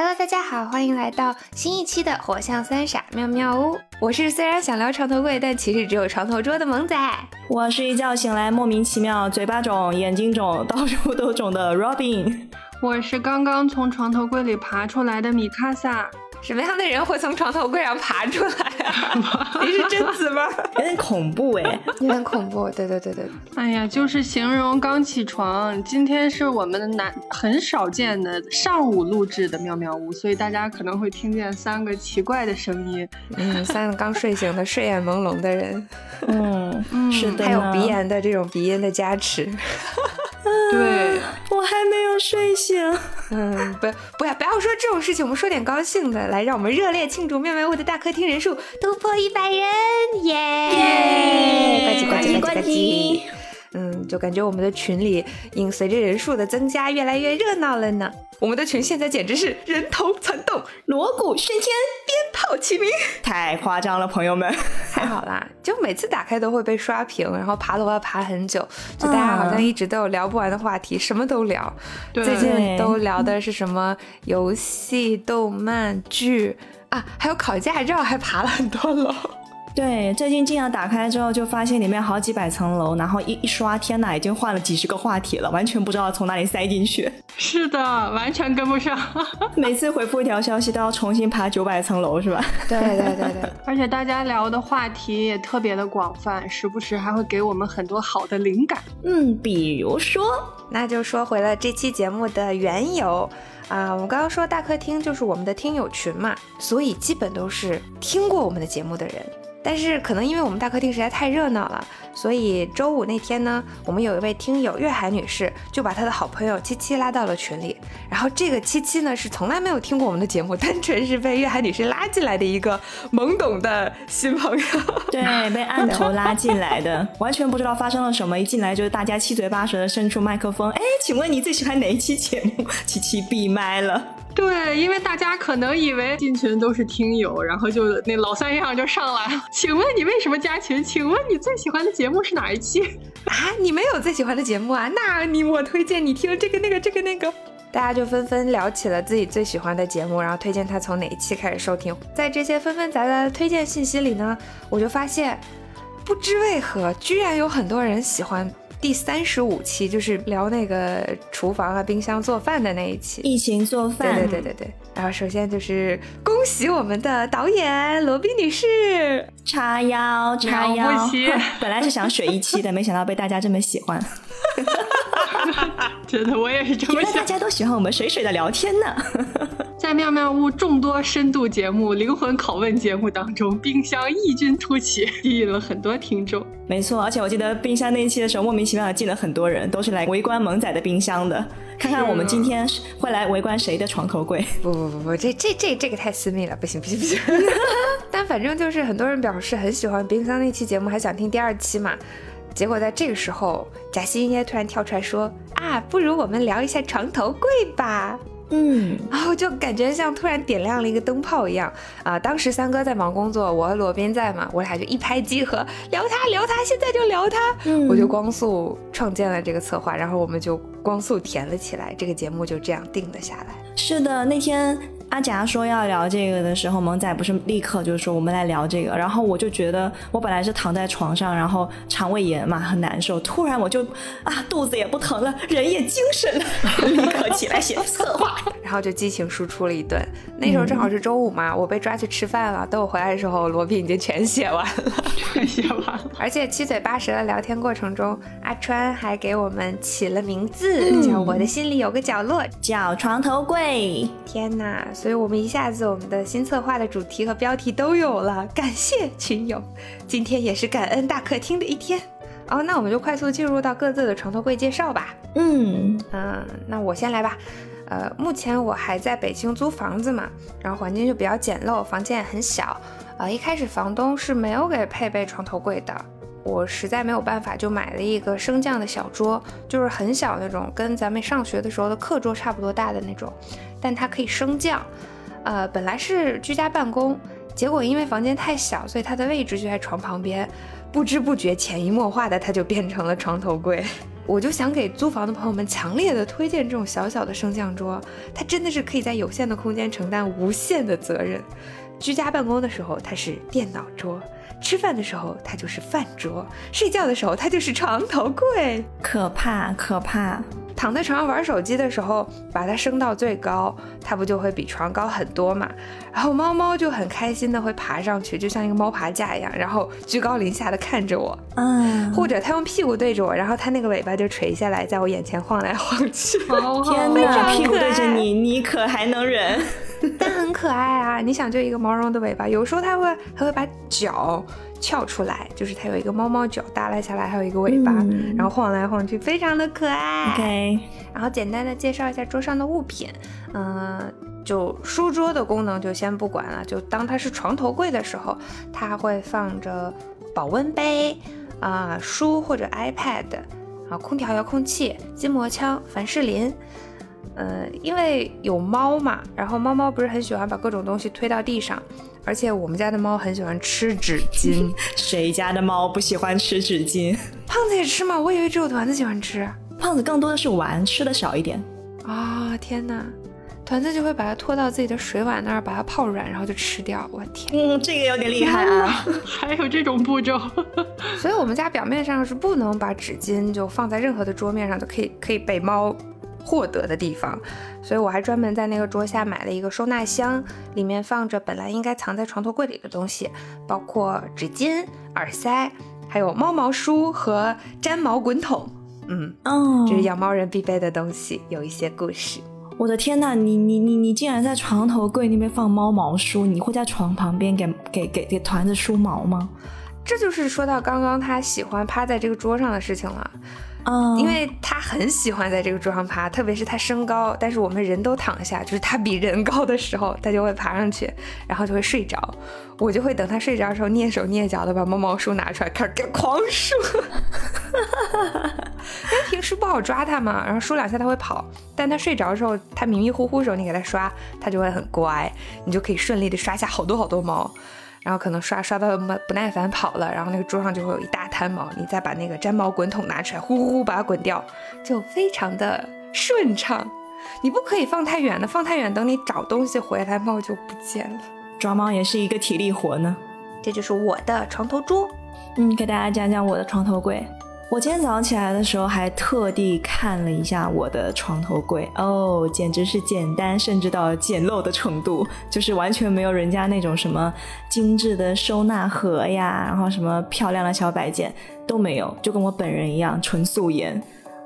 Hello，大家好，欢迎来到新一期的火象三傻妙妙屋。我是虽然想聊床头柜，但其实只有床头桌的萌仔。我是一觉醒来莫名其妙嘴巴肿、眼睛肿、到处都肿的 Robin。我是刚刚从床头柜里爬出来的米卡萨。什么样的人会从床头柜上爬出来啊？你是贞子吗？有点恐怖哎，有点恐怖。对对对对。哎呀，就是形容刚起床。今天是我们的难很少见的上午录制的妙妙屋，所以大家可能会听见三个奇怪的声音。嗯，三个刚睡醒的睡眼朦胧的人。嗯，是的。还有鼻炎的这种鼻音的加持。对，我还没有睡醒。嗯，不，不要，不要说这种事情，我们说点高兴的，来，让我们热烈庆祝妙妙屋的大客厅人数突破一百人，耶！呱唧呱唧呱唧呱唧。嗯，就感觉我们的群里因随着人数的增加，越来越热闹了呢。我们的群现在简直是人头攒动，锣鼓喧天，鞭炮齐鸣，太夸张了，朋友们。还好啦，就每次打开都会被刷屏，然后爬楼要爬很久，就大家好像一直都有聊不完的话题，什么都聊。最近都聊的是什么游戏、动漫、剧啊，还有考驾照，还爬了很多楼。对，最近经常打开之后，就发现里面好几百层楼，然后一一刷，天哪，已经换了几十个话题了，完全不知道从哪里塞进去。是的，完全跟不上。每次回复一条消息都要重新爬九百层楼，是吧？对对对对。而且大家聊的话题也特别的广泛，时不时还会给我们很多好的灵感。嗯，比如说，那就说回了这期节目的缘由啊，我们刚刚说大客厅就是我们的听友群嘛，所以基本都是听过我们的节目的人。但是可能因为我们大客厅实在太热闹了，所以周五那天呢，我们有一位听友月海女士就把她的好朋友七七拉到了群里。然后这个七七呢是从来没有听过我们的节目，单纯是被月海女士拉进来的一个懵懂的新朋友。对，被按头拉进来的，完全不知道发生了什么。一进来就是大家七嘴八舌的伸出麦克风，哎，请问你最喜欢哪一期节目？七七闭麦了。对，因为大家可能以为进群都是听友，然后就那老三样就上来了。请问你为什么加群？请问你最喜欢的节目是哪一期 啊？你没有最喜欢的节目啊？那你我推荐你听这个那个这个那个。大家就纷纷聊起了自己最喜欢的节目，然后推荐他从哪一期开始收听。在这些纷纷杂杂的推荐信息里呢，我就发现，不知为何，居然有很多人喜欢。第三十五期就是聊那个厨房啊、冰箱做饭的那一期，疫情做饭。对对对对对。然后首先就是恭喜我们的导演罗宾女士，叉腰叉腰。本来是想水一期的，没想到被大家这么喜欢。真的，我也是这么想。大家都喜欢我们水水的聊天呢。在妙妙屋众多深度节目、灵魂拷问节目当中，冰箱异军突起，吸引了很多听众。没错，而且我记得冰箱那一期的时候，莫名其妙的进了很多人，都是来围观萌仔的冰箱的。看看我们今天会来围观谁的床头柜？不不不不，这这这这个太私密了，不行不行不行。但反正就是很多人表示很喜欢冰箱那期节目，还想听第二期嘛。结果在这个时候，贾西应该突然跳出来说：“啊，不如我们聊一下床头柜吧。”嗯，然后就感觉像突然点亮了一个灯泡一样啊！当时三哥在忙工作，我和罗宾在嘛，我俩就一拍即合，聊他聊他，现在就聊他，我就光速创建了这个策划，然后我们就光速填了起来，这个节目就这样定了下来。是的，那天。阿贾说要聊这个的时候，萌仔不是立刻就是说我们来聊这个，然后我就觉得我本来是躺在床上，然后肠胃炎嘛很难受，突然我就啊肚子也不疼了，人也精神了，立刻起来写策划，然后就激情输出了一顿。那时候正好是周五嘛，我被抓去吃饭了，等我回来的时候，罗宾已经全写完了，全写完了。而且七嘴八舌的聊天过程中，阿川还给我们起了名字，叫我的心里有个角落，叫床头柜。天哪！所以我们一下子，我们的新策划的主题和标题都有了。感谢群友，今天也是感恩大客厅的一天。哦，那我们就快速进入到各自的床头柜介绍吧。嗯嗯，那我先来吧。呃，目前我还在北京租房子嘛，然后环境就比较简陋，房间也很小。啊，一开始房东是没有给配备床头柜的，我实在没有办法，就买了一个升降的小桌，就是很小那种，跟咱们上学的时候的课桌差不多大的那种。但它可以升降，呃，本来是居家办公，结果因为房间太小，所以它的位置就在床旁边，不知不觉潜移默化的它就变成了床头柜。我就想给租房的朋友们强烈的推荐这种小小的升降桌，它真的是可以在有限的空间承担无限的责任。居家办公的时候，它是电脑桌；吃饭的时候，它就是饭桌；睡觉的时候，它就是床头柜。可怕，可怕。躺在床上玩手机的时候，把它升到最高，它不就会比床高很多嘛？然后猫猫就很开心的会爬上去，就像一个猫爬架一样，然后居高临下的看着我。嗯，或者它用屁股对着我，然后它那个尾巴就垂下来，在我眼前晃来晃去。天哪，屁股对着你，你可还能忍？但很可爱啊！你想，就一个毛茸茸的尾巴，有时候它会还会把脚。翘出来，就是它有一个猫猫脚耷拉下来，还有一个尾巴，然后晃来晃去，非常的可爱。OK，然后简单的介绍一下桌上的物品，嗯，就书桌的功能就先不管了，就当它是床头柜的时候，它会放着保温杯啊，书或者 iPad，啊，空调遥控器、筋膜枪、凡士林。嗯，因为有猫嘛，然后猫猫不是很喜欢把各种东西推到地上。而且我们家的猫很喜欢吃纸巾，谁家的猫不喜欢吃纸巾？胖子也吃吗？我以为只有团子喜欢吃。胖子更多的是玩，吃的少一点。啊天哪！团子就会把它拖到自己的水碗那儿，把它泡软，然后就吃掉。我天，嗯，这个有点厉害啊！还有这种步骤。所以我们家表面上是不能把纸巾就放在任何的桌面上，就可以可以被猫。获得的地方，所以我还专门在那个桌下买了一个收纳箱，里面放着本来应该藏在床头柜里的东西，包括纸巾、耳塞，还有猫毛梳和粘毛滚筒。嗯，哦，这是养猫人必备的东西，有一些故事。我的天呐，你你你你竟然在床头柜那边放猫毛梳？你会在床旁边给给给给团子梳毛吗？这就是说到刚刚他喜欢趴在这个桌上的事情了。因为他很喜欢在这个桌上爬，特别是他身高，但是我们人都躺下，就是他比人高的时候，他就会爬上去，然后就会睡着。我就会等他睡着的时候，蹑手蹑脚的把猫毛梳拿出来，开始给狂梳。因为平时不好抓他嘛，然后梳两下他会跑，但他睡着的时候，他迷迷糊糊的时候，你给他刷，他就会很乖，你就可以顺利的刷下好多好多毛。然后可能刷刷到不不耐烦跑了，然后那个桌上就会有一大滩毛，你再把那个粘毛滚筒拿出来，呼呼呼把它滚掉，就非常的顺畅。你不可以放太远的，放太远等你找东西回来，猫就不见了。抓猫也是一个体力活呢。这就是我的床头桌，嗯，给大家讲讲我的床头柜。我今天早上起来的时候，还特地看了一下我的床头柜，哦，简直是简单，甚至到简陋的程度，就是完全没有人家那种什么精致的收纳盒呀，然后什么漂亮的小摆件都没有，就跟我本人一样，纯素颜。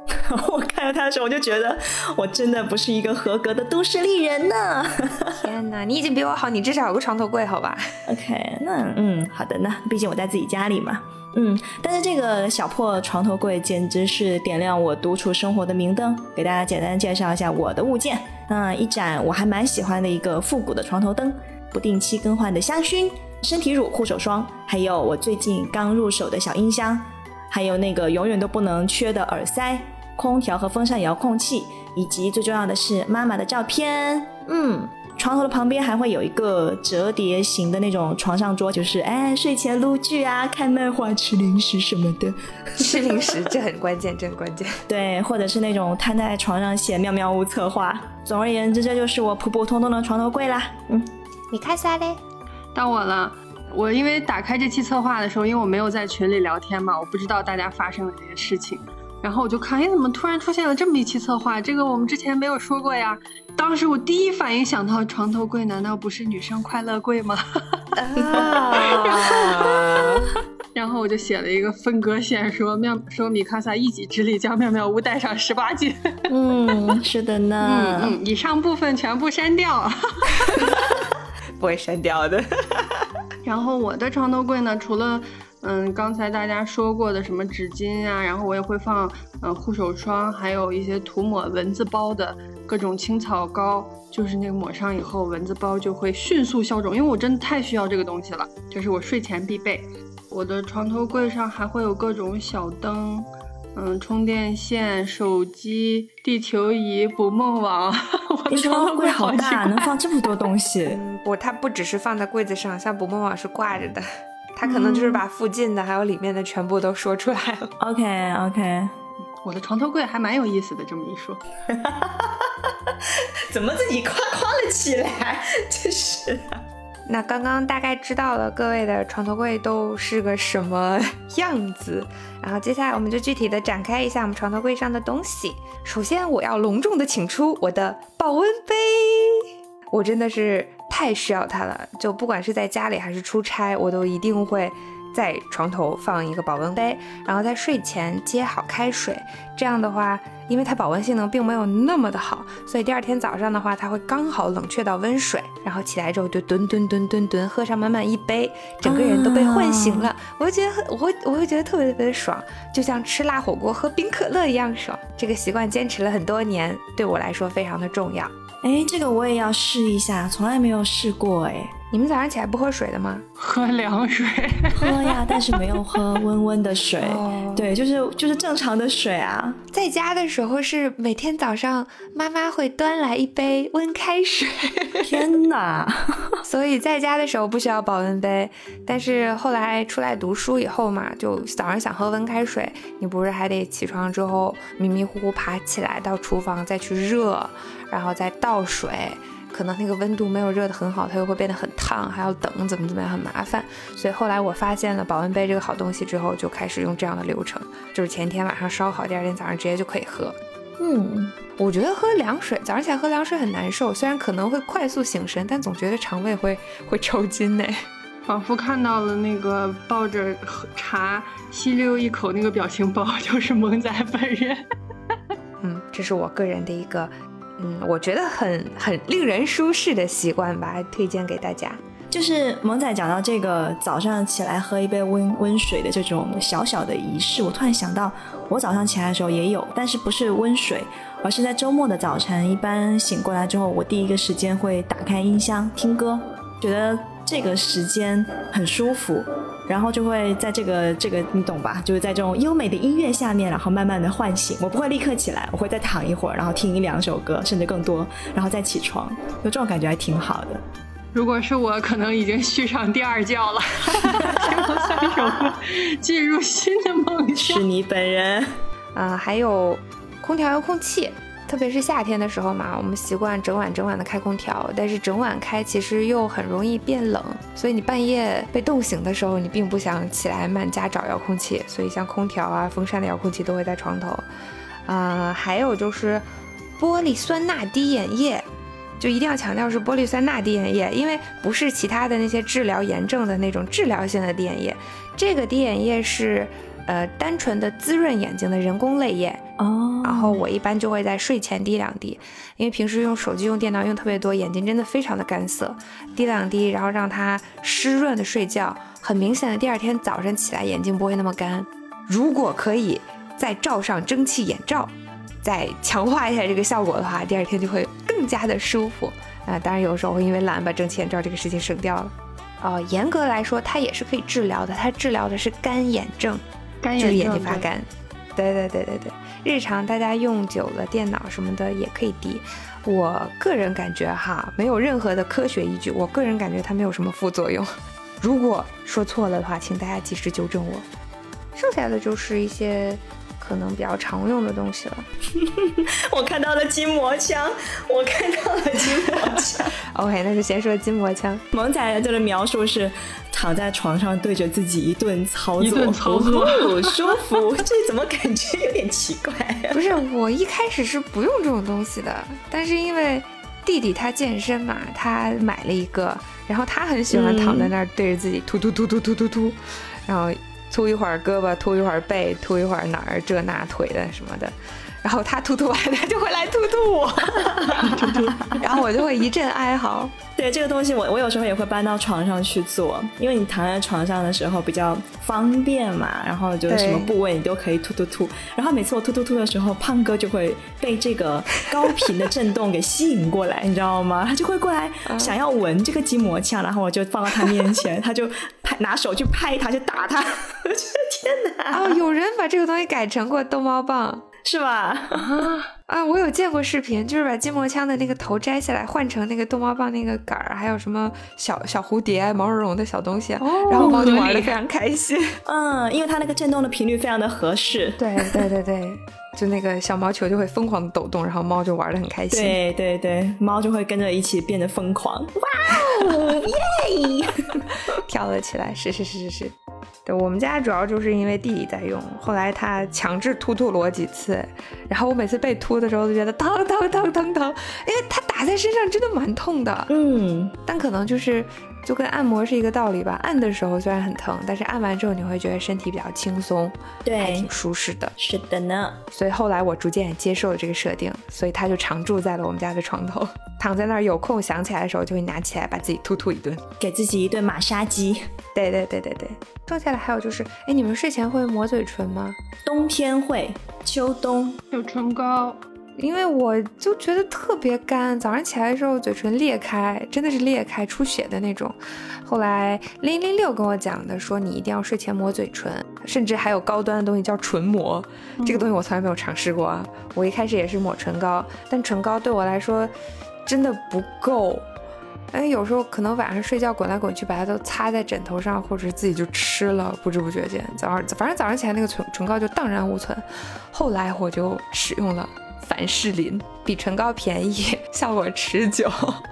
我看到他的时候，我就觉得我真的不是一个合格的都市丽人呢。天哪，你已经比我好，你至少有个床头柜，好吧？OK，那嗯，好的呢，毕竟我在自己家里嘛。嗯，但是这个小破床头柜简直是点亮我独处生活的明灯。给大家简单介绍一下我的物件。嗯，一盏我还蛮喜欢的一个复古的床头灯，不定期更换的香薰、身体乳、护手霜，还有我最近刚入手的小音箱，还有那个永远都不能缺的耳塞、空调和风扇遥控器，以及最重要的是妈妈的照片。嗯。床头的旁边还会有一个折叠型的那种床上桌，就是哎睡前撸剧啊、看漫画、吃零食什么的。吃零食这很关键，这很关键。对，或者是那种瘫在床上写妙妙屋策划。总而言之，这就是我普普通通的床头柜啦。嗯，你看啥嘞？到我了。我因为打开这期策划的时候，因为我没有在群里聊天嘛，我不知道大家发生了这些事情。然后我就看，哎，怎么突然出现了这么一期策划？这个我们之前没有说过呀。当时我第一反应想到床头柜，难道不是女生快乐柜吗？然后我就写了一个分割线，说妙说米卡萨一己之力将妙妙屋带上十八禁。嗯，是的呢。嗯嗯，以上部分全部删掉。不会删掉的。然后我的床头柜呢，除了。嗯，刚才大家说过的什么纸巾啊，然后我也会放嗯护手霜，还有一些涂抹蚊子包的各种青草膏，就是那个抹上以后蚊子包就会迅速消肿，因为我真的太需要这个东西了，这是我睡前必备。我的床头柜上还会有各种小灯，嗯，充电线、手机、地球仪、捕梦网。我的床头柜好大，能放这么多东西。不，它不只是放在柜子上，像捕梦网是挂着的。他可能就是把附近的还有里面的全部都说出来了。OK OK，我的床头柜还蛮有意思的，这么一说，怎么自己夸夸了起来？真是。那刚刚大概知道了各位的床头柜都是个什么 样子，然后接下来我们就具体的展开一下我们床头柜上的东西。首先，我要隆重的请出我的保温杯，我真的是太需要它了，就不管是在家里还是出差，我都一定会。在床头放一个保温杯，然后在睡前接好开水。这样的话，因为它保温性能并没有那么的好，所以第二天早上的话，它会刚好冷却到温水。然后起来之后就吨吨吨吨吨喝上满满一杯，整个人都被唤醒了。我就觉得我会我会觉得特别特别的爽，就像吃辣火锅喝冰可乐一样爽。这个习惯坚持了很多年，对我来说非常的重要。哎，这个我也要试一下，从来没有试过哎。你们早上起来不喝水的吗？喝凉水，喝呀，但是没有喝温温的水。对，就是就是正常的水啊。在家的时候是每天早上妈妈会端来一杯温开水。天哪！所以在家的时候不需要保温杯，但是后来出来读书以后嘛，就早上想喝温开水，你不是还得起床之后迷迷糊糊爬起来到厨房再去热，然后再倒水。可能那个温度没有热得很好，它又会变得很烫，还要等，怎么怎么样，很麻烦。所以后来我发现了保温杯这个好东西之后，就开始用这样的流程，就是前一天晚上烧好，第二天早上直接就可以喝。嗯，我觉得喝凉水，早上起来喝凉水很难受，虽然可能会快速醒神，但总觉得肠胃会会抽筋呢。仿佛看到了那个抱着茶吸溜一口那个表情包，就是萌仔本人。嗯，这是我个人的一个。嗯，我觉得很很令人舒适的习惯吧，推荐给大家。就是萌仔讲到这个早上起来喝一杯温温水的这种小小的仪式，我突然想到，我早上起来的时候也有，但是不是温水，而是在周末的早晨，一般醒过来之后，我第一个时间会打开音箱听歌，觉得这个时间很舒服。然后就会在这个这个你懂吧？就是在这种优美的音乐下面，然后慢慢的唤醒。我不会立刻起来，我会再躺一会儿，然后听一两首歌，甚至更多，然后再起床。就这种感觉还挺好的。如果是我，可能已经续上第二觉了，听三首歌，进入新的梦乡。是你本人啊，还有空调遥控器。特别是夏天的时候嘛，我们习惯整晚整晚的开空调，但是整晚开其实又很容易变冷，所以你半夜被冻醒的时候，你并不想起来满家找遥控器，所以像空调啊、风扇的遥控器都会在床头。啊，还有就是玻璃酸钠滴眼液，就一定要强调是玻璃酸钠滴眼液，因为不是其他的那些治疗炎症的那种治疗性的滴眼液，这个滴眼液是。呃，单纯的滋润眼睛的人工泪液哦，然后我一般就会在睡前滴两滴，因为平时用手机用电脑用特别多，眼睛真的非常的干涩，滴两滴，然后让它湿润的睡觉，很明显的第二天早上起来眼睛不会那么干。如果可以再罩上蒸汽眼罩，再强化一下这个效果的话，第二天就会更加的舒服。啊，当然有时候会因为懒把蒸汽眼罩这个事情省掉了。哦，严格来说它也是可以治疗的，它治疗的是干眼症。就是眼睛发干，对对对对对。日常大家用久了电脑什么的也可以滴。我个人感觉哈，没有任何的科学依据。我个人感觉它没有什么副作用。如果说错了的话，请大家及时纠正我。剩下的就是一些。可能比较常用的东西了。我看到了筋膜枪，我看到了筋膜枪。OK，那就先说筋膜枪。萌仔这的描述是躺在床上对着自己一顿操作，一顿操作，舒服。这怎么感觉有点奇怪？不是，我一开始是不用这种东西的，但是因为弟弟他健身嘛，他买了一个，然后他很喜欢躺在那儿对着自己突突突突突突突，然后。突一会儿胳膊，突一会儿背，突一会儿哪儿这那腿的什么的，然后他突突完，他就会来突突我，然后我就会一阵哀嚎。对这个东西，我我有时候也会搬到床上去做，因为你躺在床上的时候比较方便嘛，然后就什么部位你都可以突突突。然后每次我突突突的时候，胖哥就会被这个高频的震动给吸引过来，你知道吗？他就会过来想要闻这个筋膜枪，然后我就放到他面前，他就拍拿手去拍他，去打他。我觉得天哪！哦，有人把这个东西改成过逗猫棒。是吧？啊啊，我有见过视频，就是把筋膜枪的那个头摘下来，换成那个逗猫棒那个杆儿，还有什么小小蝴蝶、毛茸茸的小东西，然后猫就玩的非常开心。嗯，因为它那个震动的频率非常的合适。对对对对，就那个小毛球就会疯狂的抖动，然后猫就玩的很开心。对对对，猫就会跟着一起变得疯狂，哇哦，耶！跳了起来，是是是是是。对我们家主要就是因为弟弟在用，后来他强制突突我几次，然后我每次被突的时候都觉得疼疼疼疼疼，因为他打在身上真的蛮痛的。嗯，但可能就是就跟按摩是一个道理吧，按的时候虽然很疼，但是按完之后你会觉得身体比较轻松，对还挺，舒适的。是的呢。所以后来我逐渐也接受了这个设定，所以它就常住在了我们家的床头，躺在那儿有空想起来的时候就会拿起来把自己突突一顿。给自己一顿马杀鸡。对对对对对。说起来还有就是，哎，你们睡前会抹嘴唇吗？冬天会，秋冬有唇膏，因为我就觉得特别干，早上起来的时候嘴唇裂开，真的是裂开出血的那种。后来零零六跟我讲的，说你一定要睡前抹嘴唇，甚至还有高端的东西叫唇膜，这个东西我从来没有尝试过啊。我一开始也是抹唇膏，但唇膏对我来说真的不够。哎，有时候可能晚上睡觉滚来滚去，把它都擦在枕头上，或者是自己就吃了，不知不觉间，早上反正早上起来那个唇唇膏就荡然无存。后来我就使用了凡士林，比唇膏便宜，效果持久，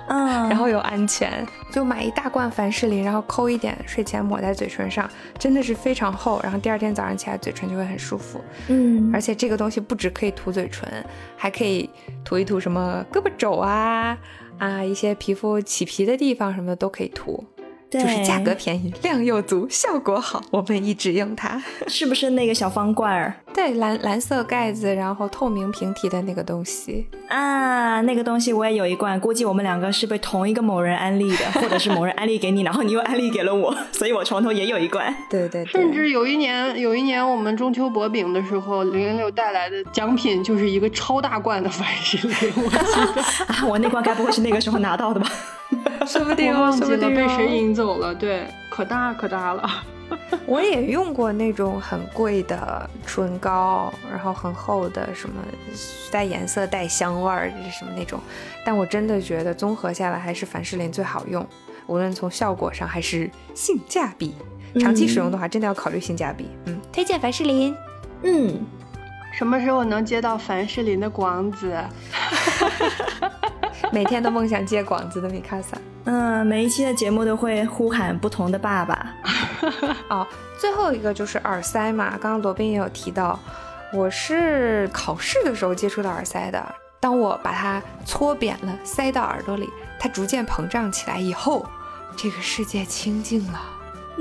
嗯，然后又安全，就买一大罐凡士林，然后抠一点，睡前抹在嘴唇上，真的是非常厚，然后第二天早上起来嘴唇就会很舒服。嗯，而且这个东西不止可以涂嘴唇，还可以涂一涂什么胳膊肘啊啊一些皮肤起皮的地方什么的都可以涂，对就是价格便宜，量又足，效果好，我们一直用它。是不是那个小方罐儿对，蓝蓝色盖子，然后透明瓶体的那个东西。啊？那个东西我也有一罐，估计我们两个是被同一个某人安利的，或者是某人安利给你，然后你又安利给了我，所以我床头也有一罐。对对对，甚至有一年，有一年我们中秋薄饼的时候，零零六带来的奖品就是一个超大罐的凡士林，我记得啊，我那罐该不会是那个时候拿到的吧？说不定我哦，忘记了说不定哦被谁引走了，对，可大可大了。我也用过那种很贵的唇膏，然后很厚的，什么带颜色、带香味儿，什么那种。但我真的觉得综合下来还是凡士林最好用，无论从效果上还是性价比。长期使用的话，真的要考虑性价比。嗯，推荐凡士林。嗯，什么时候能接到凡士林的广子？每天都梦想接广子的米卡萨。嗯，每一期的节目都会呼喊不同的爸爸。哦，最后一个就是耳塞嘛，刚刚罗宾也有提到，我是考试的时候接触到耳塞的。当我把它搓扁了，塞到耳朵里，它逐渐膨胀起来以后，这个世界清静了。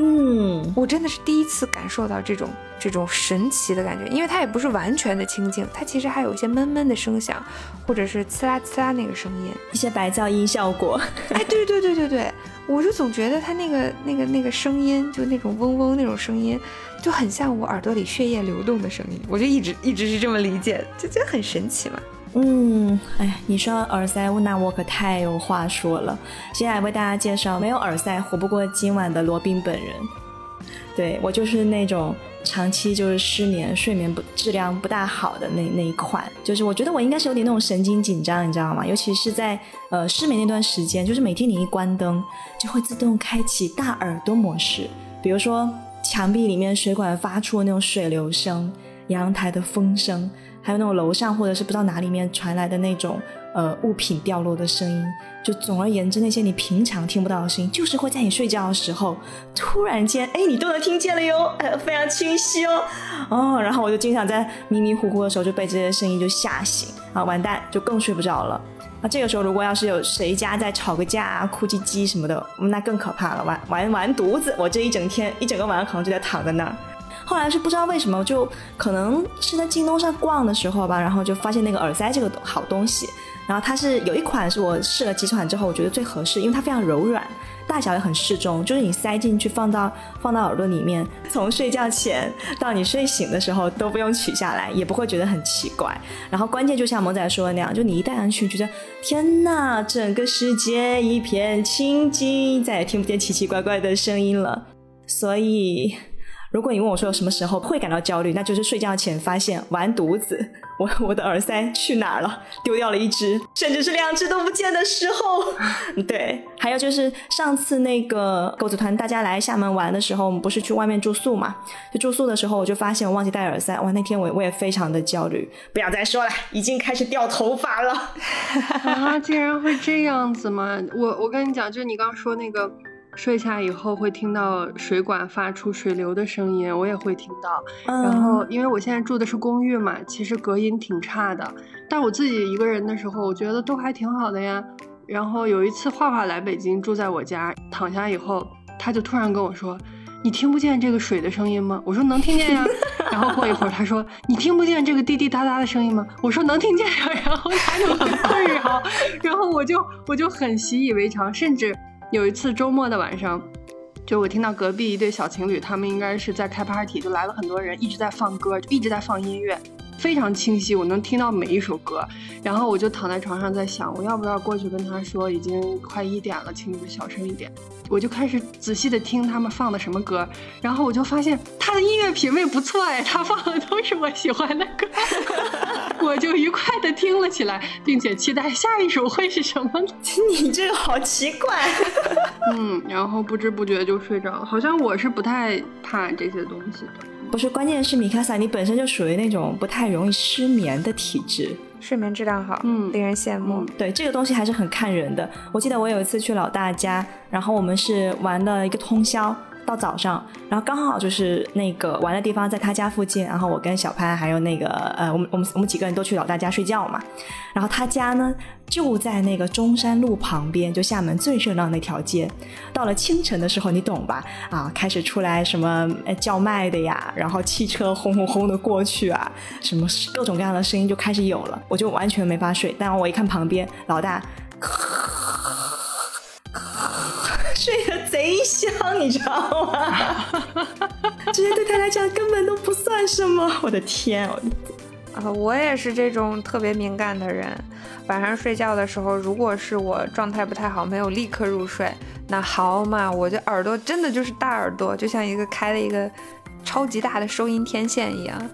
嗯，我真的是第一次感受到这种这种神奇的感觉，因为它也不是完全的清静，它其实还有一些闷闷的声响，或者是呲啦呲啦那个声音。一些白噪音效果。哎，对对对对对，我就总觉得它那个那个那个声音，就那种嗡嗡那种声音，就很像我耳朵里血液流动的声音。我就一直一直是这么理解，就觉得很神奇嘛。嗯，哎，你说耳塞，那我可太有话说了。接下来为大家介绍没有耳塞活不过今晚的罗宾本人。对我就是那种长期就是失眠、睡眠不质量不大好的那那一款，就是我觉得我应该是有点那种神经紧张，你知道吗？尤其是在呃失眠那段时间，就是每天你一关灯，就会自动开启大耳朵模式，比如说墙壁里面水管发出的那种水流声，阳台的风声。还有那种楼上或者是不知道哪里面传来的那种呃物品掉落的声音，就总而言之，那些你平常听不到的声音，就是会在你睡觉的时候突然间，哎，你都能听见了哟，呃，非常清晰哦，哦，然后我就经常在迷迷糊糊的时候就被这些声音就吓醒，啊，完蛋，就更睡不着了。那这个时候，如果要是有谁家在吵个架啊、哭唧唧什么的，那更可怕了，完完完犊子，我这一整天一整个晚上可能就在躺在那儿。后来是不知道为什么，就可能是在京东上逛的时候吧，然后就发现那个耳塞这个好东西。然后它是有一款是我试了几款之后，我觉得最合适，因为它非常柔软，大小也很适中，就是你塞进去放到放到耳朵里面，从睡觉前到你睡醒的时候都不用取下来，也不会觉得很奇怪。然后关键就像萌仔说的那样，就你一戴上去，觉得天呐，整个世界一片清静，再也听不见奇奇怪怪的声音了。所以。如果你问我说什么时候会感到焦虑，那就是睡觉前发现完犊子，我我的耳塞去哪儿了，丢掉了一只，甚至是两只都不见的时候。对，还有就是上次那个狗子团大家来厦门玩的时候，我们不是去外面住宿嘛？就住宿的时候，我就发现我忘记带耳塞，哇，那天我我也非常的焦虑。不要再说了，已经开始掉头发了。啊，竟然会这样子吗？我我跟你讲，就是你刚刚说那个。睡下以后会听到水管发出水流的声音，我也会听到。然后，因为我现在住的是公寓嘛，其实隔音挺差的。但我自己一个人的时候，我觉得都还挺好的呀。然后有一次，画画来北京住在我家，躺下以后，他就突然跟我说：“你听不见这个水的声音吗？”我说：“能听见呀。”然后过一会儿，他说：“你听不见这个滴滴答答的声音吗？”我说：“能听见呀。”然后他就很困扰，然后我就我就很习以为常，甚至。有一次周末的晚上，就我听到隔壁一对小情侣，他们应该是在开 party，就来了很多人，一直在放歌，就一直在放音乐，非常清晰，我能听到每一首歌。然后我就躺在床上在想，我要不要过去跟他说，已经快一点了，请你们小声一点。我就开始仔细的听他们放的什么歌，然后我就发现他的音乐品味不错哎，他放的都是我喜欢的歌，我就愉快的听了起来，并且期待下一首会是什么。你这个好奇怪，嗯，然后不知不觉就睡着了。好像我是不太怕这些东西的，不是，关键是米卡萨，你本身就属于那种不太容易失眠的体质。睡眠质量好，嗯，令人羡慕。对这个东西还是很看人的。我记得我有一次去老大家，然后我们是玩了一个通宵。到早上，然后刚好就是那个玩的地方在他家附近，然后我跟小潘还有那个呃，我们我们我们几个人都去老大家睡觉嘛。然后他家呢就在那个中山路旁边，就厦门最热闹那条街。到了清晨的时候，你懂吧？啊，开始出来什么叫卖的呀，然后汽车轰轰轰的过去啊，什么各种各样的声音就开始有了，我就完全没法睡。但我一看旁边老大。睡得贼香，你知道吗？这些对他来讲根本都不算什么。我的天，啊，我也是这种特别敏感的人。晚上睡觉的时候，如果是我状态不太好，没有立刻入睡，那好嘛，我就耳朵真的就是大耳朵，就像一个开了一个超级大的收音天线一样。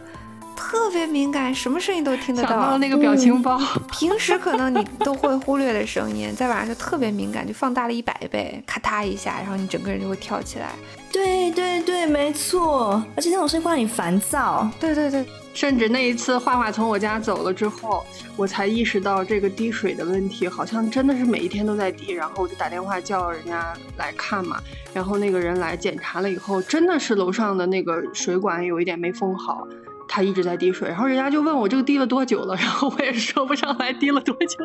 特别敏感，什么声音都听得到。想到那个表情包，平时可能你都会忽略的声音，在晚上就特别敏感，就放大了一百倍，咔嗒一下，然后你整个人就会跳起来。对对对，没错，而且那种声音会让你烦躁。对对对，甚至那一次画画从我家走了之后，我才意识到这个滴水的问题，好像真的是每一天都在滴。然后我就打电话叫人家来看嘛，然后那个人来检查了以后，真的是楼上的那个水管有一点没封好。它一直在滴水，然后人家就问我这个滴了多久了，然后我也说不上来滴了多久。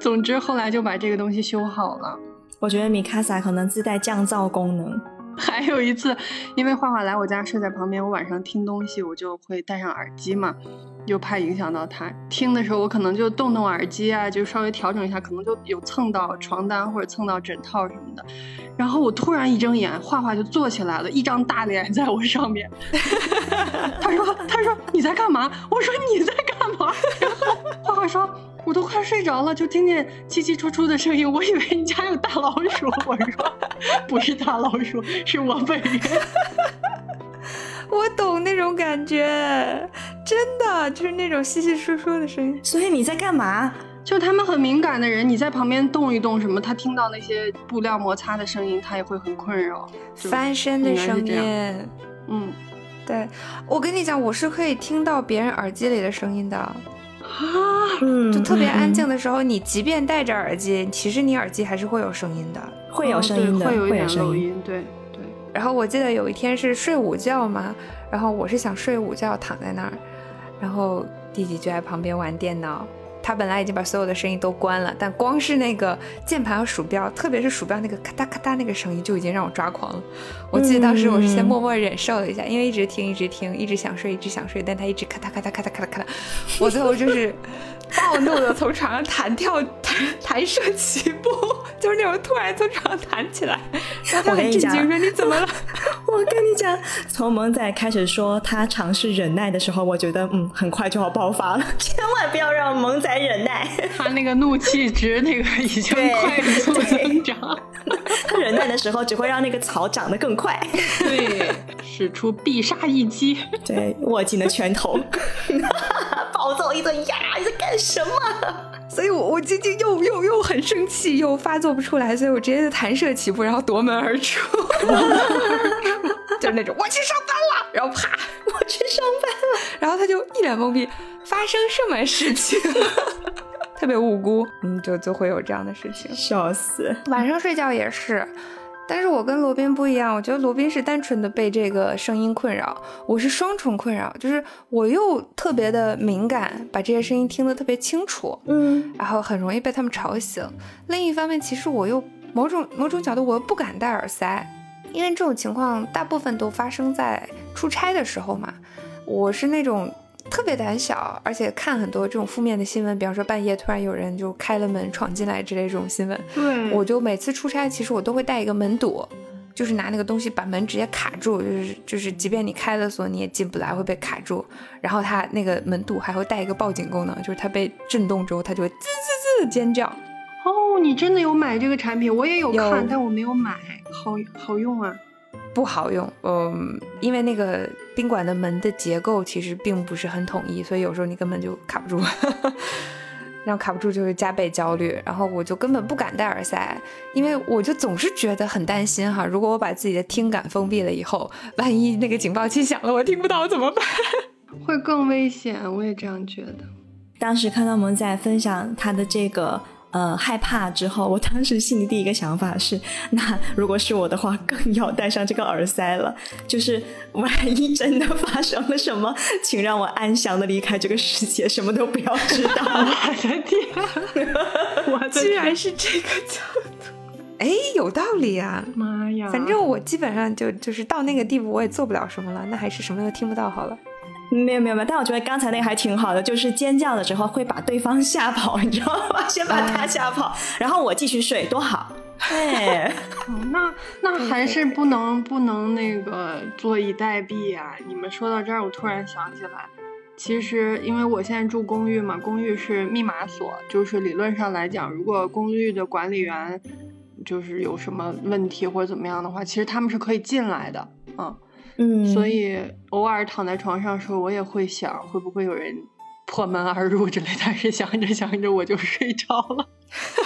总之后来就把这个东西修好了。我觉得米卡萨可能自带降噪功能。还有一次，因为画画来我家睡在旁边，我晚上听东西我就会戴上耳机嘛。又怕影响到他听的时候，我可能就动动耳机啊，就稍微调整一下，可能就有蹭到床单或者蹭到枕套什么的。然后我突然一睁眼，画画就坐起来了，一张大脸在我上面。他说：“他说你在干嘛？”我说：“你在干嘛？”然后画画说：“我都快睡着了，就听见叽叽出出的声音，我以为你家有大老鼠。”我说：“不是大老鼠，是我本人。”我懂那种感觉，真的就是那种稀稀疏疏的声音。所以你在干嘛？就他们很敏感的人，你在旁边动一动什么，他听到那些布料摩擦的声音，他也会很困扰。翻身的声音，嗯，对，我跟你讲，我是可以听到别人耳机里的声音的啊，就特别安静的时候，你即便戴着耳机，其实你耳机还是会有声音的，会有声音的，会有一点漏音，对。然后我记得有一天是睡午觉嘛，然后我是想睡午觉躺在那儿，然后弟弟就在旁边玩电脑。他本来已经把所有的声音都关了，但光是那个键盘和鼠标，特别是鼠标那个咔嗒咔嗒那个声音，就已经让我抓狂了。我记得当时我是先默默忍受了一下，因为一直听，一直听，一直想睡，一直想睡，但他一直咔嗒咔嗒咔嗒咔嗒咔嗒，我最后就是暴怒的从床上弹跳弹弹射起步，就是那种突然从床上弹起来。让他很震惊，说，你怎么了？我跟你讲，从萌仔开始说他尝试忍耐的时候，我觉得嗯，很快就要爆发了，千万不要让萌仔。忍耐，他那个怒气值那个已经快速增长，忍耐的时候只会让那个草长得更快。对，使出必杀一击。对，握紧了拳头，暴揍一顿呀！你在干什么？所以我我今天又又又很生气，又发作不出来，所以我直接就弹射起步，然后夺门而出，就是那种我去上班了，然后啪，我去上班了，然后他就一脸懵逼，发生什么事情？特别无辜，嗯，就就会有这样的事情，笑死。晚上睡觉也是。但是我跟罗宾不一样，我觉得罗宾是单纯的被这个声音困扰，我是双重困扰，就是我又特别的敏感，把这些声音听得特别清楚，嗯，然后很容易被他们吵醒。另一方面，其实我又某种某种角度，我又不敢戴耳塞，因为这种情况大部分都发生在出差的时候嘛。我是那种。特别胆小，而且看很多这种负面的新闻，比方说半夜突然有人就开了门闯进来之类这种新闻。对，我就每次出差，其实我都会带一个门堵，就是拿那个东西把门直接卡住，就是就是，即便你开了锁，你也进不来，会被卡住。然后它那个门堵还会带一个报警功能，就是它被震动之后，它就会滋滋滋尖叫。哦，你真的有买这个产品？我也有看，但我没有买，好好用啊。不好用，嗯，因为那个宾馆的门的结构其实并不是很统一，所以有时候你根本就卡不住，然后卡不住就会加倍焦虑，然后我就根本不敢戴耳塞，因为我就总是觉得很担心哈，如果我把自己的听感封闭了以后，万一那个警报器响了，我听不到怎么办？会更危险，我也这样觉得。当时看到萌仔分享他的这个。呃，害怕之后，我当时心里第一个想法是，那如果是我的话，更要戴上这个耳塞了。就是万一真的发生了什么，请让我安详的离开这个世界，什么都不要知道。我的天，我居然是这个角度，哎，有道理啊！妈呀，反正我基本上就就是到那个地步，我也做不了什么了，那还是什么都听不到好了。没有没有没有，但我觉得刚才那个还挺好的，就是尖叫的时候会把对方吓跑，你知道吗？先把他吓跑，然后我继续睡，多好。对，那那还是不能不能那个坐以待毙啊！你们说到这儿，我突然想起来，其实因为我现在住公寓嘛，公寓是密码锁，就是理论上来讲，如果公寓的管理员就是有什么问题或者怎么样的话，其实他们是可以进来的，嗯。嗯，所以偶尔躺在床上的时候，我也会想会不会有人破门而入之类，但是想着想着我就睡着了。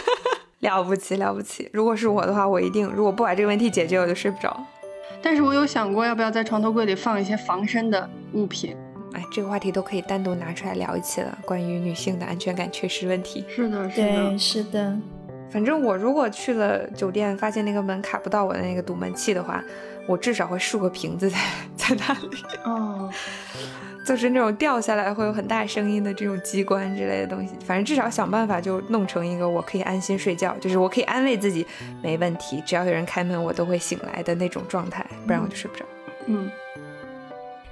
了不起了不起！如果是我的话，我一定如果不把这个问题解决，我就睡不着。但是我有想过要不要在床头柜里放一些防身的物品。哎，这个话题都可以单独拿出来聊一期了，关于女性的安全感缺失问题。是的，是的，是的。反正我如果去了酒店，发现那个门卡不到我的那个堵门器的话。我至少会竖个瓶子在 在那里，哦，就是那种掉下来会有很大声音的这种机关之类的东西。反正至少想办法就弄成一个我可以安心睡觉，就是我可以安慰自己没问题，只要有人开门我都会醒来的那种状态，不然我就睡不着。嗯，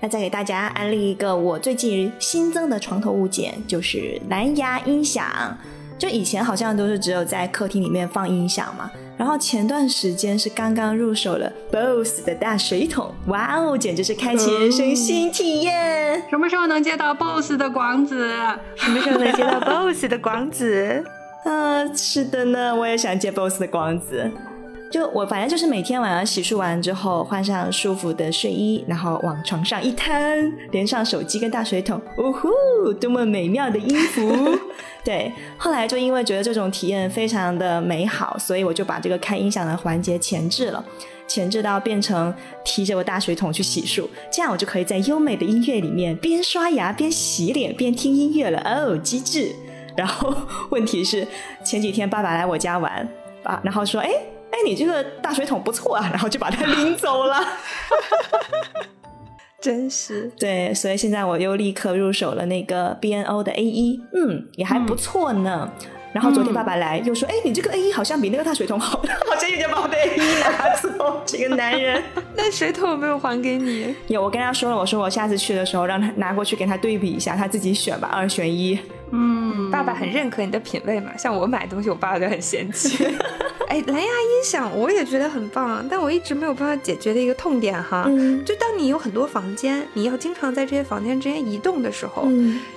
那再给大家安利一个我最近新增的床头物件，就是蓝牙音响。就以前好像都是只有在客厅里面放音响嘛。然后前段时间是刚刚入手了 BOSS 的大水桶，哇哦，简直是开启人生新体验！什么时候能接到 BOSS 的广子？什么时候能接到 BOSS 的广子？啊，是的呢，我也想接 BOSS 的广子。就我反正就是每天晚上洗漱完之后，换上舒服的睡衣，然后往床上一摊，连上手机跟大水桶，呜呼，多么美妙的音符！对，后来就因为觉得这种体验非常的美好，所以我就把这个开音响的环节前置了，前置到变成提着我大水桶去洗漱，这样我就可以在优美的音乐里面边刷牙边洗脸边听音乐了。哦，机智！然后问题是前几天爸爸来我家玩啊，然后说，哎。哎，你这个大水桶不错啊，然后就把它拎走了，真是对，所以现在我又立刻入手了那个 B N O 的 A 一，嗯，也还不错呢。然后昨天爸爸来又说，哎，你这个 A 一好像比那个大水桶好，好像有点把我的 A 一拿走。这个男人，那水桶有没有还给你？有，我跟他说了，我说我下次去的时候让他拿过去给他对比一下，他自己选吧，二选一。嗯，爸爸很认可你的品味嘛，像我买东西，我爸爸就很嫌弃。哎，蓝牙音响我也觉得很棒，但我一直没有办法解决的一个痛点哈，就当你有很多房间，你要经常在这些房间之间移动的时候，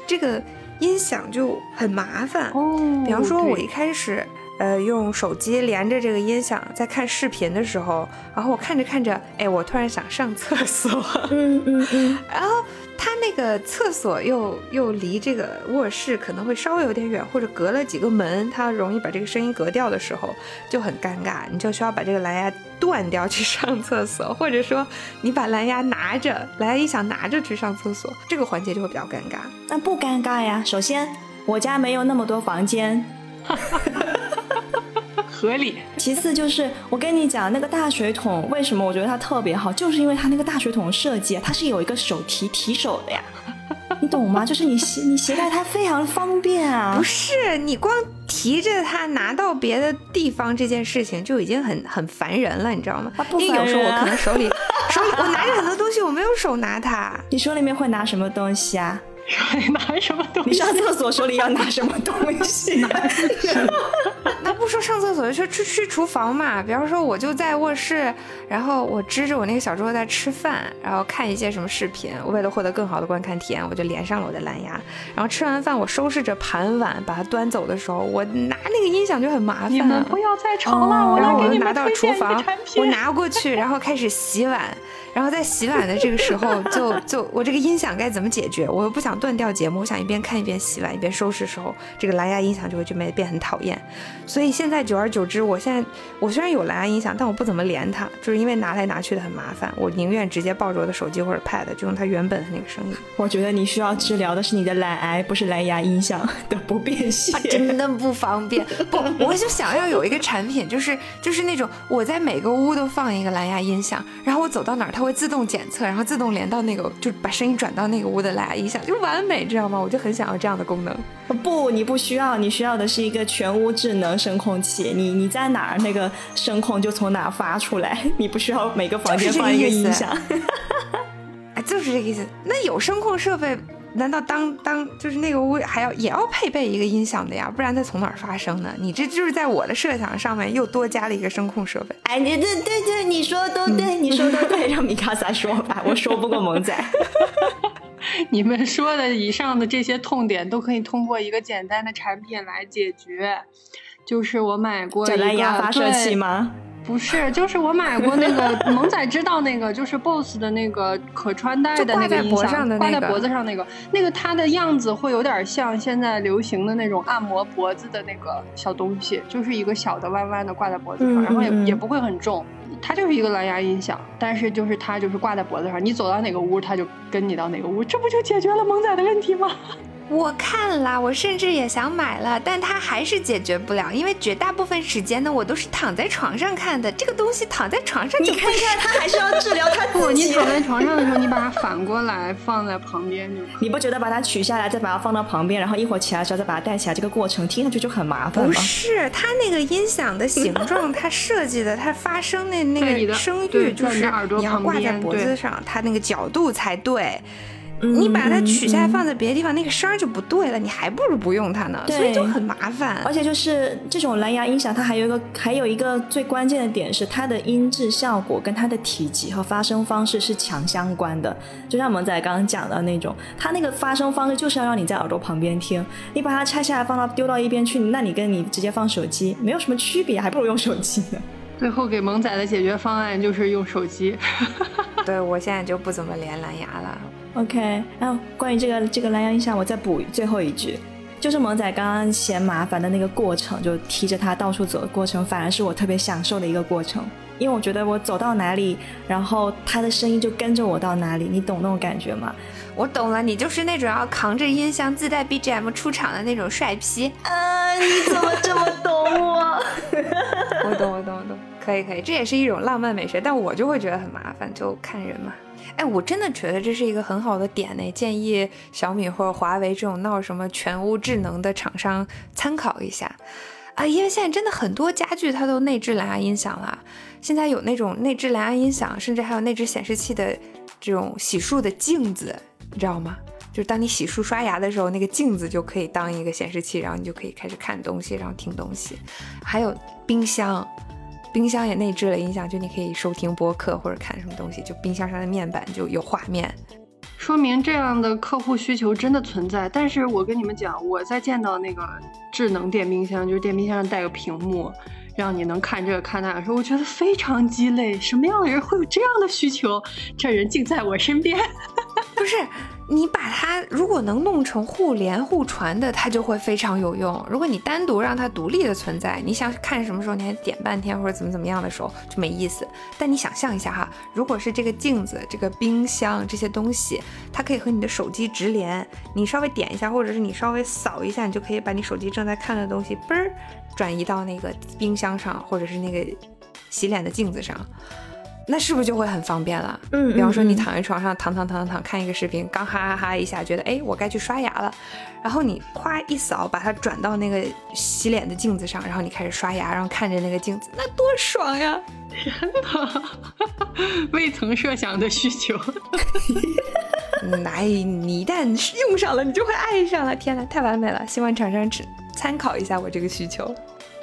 这个。音响就很麻烦哦，比方说，我一开始呃，用手机连着这个音响在看视频的时候，然后我看着看着，哎，我突然想上厕所，嗯嗯嗯，然后他那个厕所又又离这个卧室可能会稍微有点远，或者隔了几个门，它容易把这个声音隔掉的时候就很尴尬，你就需要把这个蓝牙断掉去上厕所，或者说你把蓝牙拿着，蓝牙音响拿着去上厕所，这个环节就会比较尴尬。那不尴尬呀。首先，我家没有那么多房间。合理。其次就是我跟你讲，那个大水桶为什么我觉得它特别好，就是因为它那个大水桶设计，它是有一个手提提手的呀，你懂吗？就是你携你携带它非常方便啊。不是你光提着它拿到别的地方这件事情就已经很很烦人了，你知道吗？因为有时候我可能手里 手里我拿着很多东西，我没有手拿它。你手里面会拿什么东西啊？手 里拿什么东西？你上厕所手里要拿什么东西？那不说上厕所，就去去厨房嘛。比方说，我就在卧室，然后我支着我那个小桌在吃饭，然后看一些什么视频。我为了获得更好的观看体验，我就连上了我的蓝牙。然后吃完饭，我收拾着盘碗，把它端走的时候，我拿那个音响就很麻烦。你们不要再吵了，我然后我来给你拿到厨房我拿过去，然后开始洗碗。然后在洗碗的这个时候，就就我这个音响该怎么解决？我又不想断掉节目，我想一边看一边洗碗一边收拾的时候，这个蓝牙音响就会就变变很讨厌。所以现在久而久之，我现在我虽然有蓝牙音响，但我不怎么连它，就是因为拿来拿去的很麻烦。我宁愿直接抱着我的手机或者 Pad，就用它原本的那个声音。我觉得你需要治疗的是你的懒癌，不是蓝牙音响的不便携。啊真的不方便。不，我就想要有一个产品，就是就是那种我在每个屋都放一个蓝牙音响，然后我走到哪儿它会自动检测，然后自动连到那个，就把声音转到那个屋的蓝牙音响，就完美，知道吗？我就很想要这样的功能。不，你不需要，你需要的是一个全屋智能声控器。你你在哪儿，那个声控就从哪儿发出来，你不需要每个房间就是这个放一个音响。哎，就是这个意思。那有声控设备，难道当当就是那个屋还要也要配备一个音响的呀？不然它从哪儿发声呢？你这就是在我的设想上面又多加了一个声控设备。哎，你对对对，你说的都对，你说的都对，让米卡萨说吧，我说不过萌仔。你们说的以上的这些痛点都可以通过一个简单的产品来解决，就是我买过一个蓝牙发射器对吗？不是，就是我买过那个 萌仔知道那个，就是 BOSS 的那个可穿戴的那个音响，脖上的挂在脖子上那个，那个它的样子会有点像现在流行的那种按摩脖子的那个小东西，就是一个小的弯弯的挂在脖子上，嗯然后也也不会很重。它就是一个蓝牙音响，但是就是它就是挂在脖子上，你走到哪个屋，它就跟你到哪个屋，这不就解决了萌仔的问题吗？我看了，我甚至也想买了，但它还是解决不了，因为绝大部分时间呢，我都是躺在床上看的。这个东西躺在床上你看看，它还是要治疗它不，自己。你躺在床上的时候，你把它反过来放在旁边就可以。你不觉得把它取下来，再把它放到旁边，然后一会儿起来的时候再把它带起来，这个过程听上去就很麻烦不？是它那个音响的形状，它设计的，它发声的那 在你的个声域，就是你耳朵你要挂在脖子上，它那个角度才对。嗯你把它取下来嗯放在别的地方，那个声儿就不对了，你还不如不用它呢，所以就很麻烦。而且就是这种蓝牙音响，它还有一个还有一个最关键的点是，它的音质效果跟它的体积和发声方式是强相关的。就像萌仔刚刚讲的那种，它那个发声方式就是要让你在耳朵旁边听。你把它拆下来放到丢到一边去，那你跟你直接放手机没有什么区别，还不如用手机呢。最后给萌仔的解决方案就是用手机。对我现在就不怎么连蓝牙了。OK，然后关于这个这个蓝牙音响，我再补最后一句，就是萌仔刚刚嫌麻烦的那个过程，就提着它到处走的过程，反而是我特别享受的一个过程，因为我觉得我走到哪里，然后它的声音就跟着我到哪里，你懂那种感觉吗？我懂了，你就是那种要扛着音箱自带 BGM 出场的那种帅批。啊，你怎么这么懂我？我懂，我懂，我懂，可以，可以，这也是一种浪漫美学，但我就会觉得很麻烦，就看人嘛。哎，我真的觉得这是一个很好的点呢，建议小米或者华为这种闹什么全屋智能的厂商参考一下啊，因为现在真的很多家具它都内置蓝牙音响了，现在有那种内置蓝牙音响，甚至还有内置显示器的这种洗漱的镜子，你知道吗？就是当你洗漱刷牙的时候，那个镜子就可以当一个显示器，然后你就可以开始看东西，然后听东西。还有冰箱，冰箱也内置了音响，就你可以收听播客或者看什么东西，就冰箱上的面板就有画面。说明这样的客户需求真的存在。但是我跟你们讲，我在见到那个智能电冰箱，就是电冰箱上带个屏幕，让你能看这个看那个时候，我觉得非常鸡肋。什么样的人会有这样的需求？这人竟在我身边，不是。你把它如果能弄成互联互传的，它就会非常有用。如果你单独让它独立的存在，你想看什么时候你还点半天或者怎么怎么样的时候就没意思。但你想象一下哈，如果是这个镜子、这个冰箱这些东西，它可以和你的手机直连，你稍微点一下，或者是你稍微扫一下，你就可以把你手机正在看的东西嘣儿转移到那个冰箱上，或者是那个洗脸的镜子上。那是不是就会很方便了？嗯，比方说你躺在床上躺躺躺躺躺看一个视频，刚哈哈哈一下，觉得哎，我该去刷牙了，然后你夸一扫，把它转到那个洗脸的镜子上，然后你开始刷牙，然后看着那个镜子，那多爽呀！天哪，未曾设想的需求。哎，你一旦用上了，你就会爱上了。天哪，太完美了！希望厂商只参考一下我这个需求。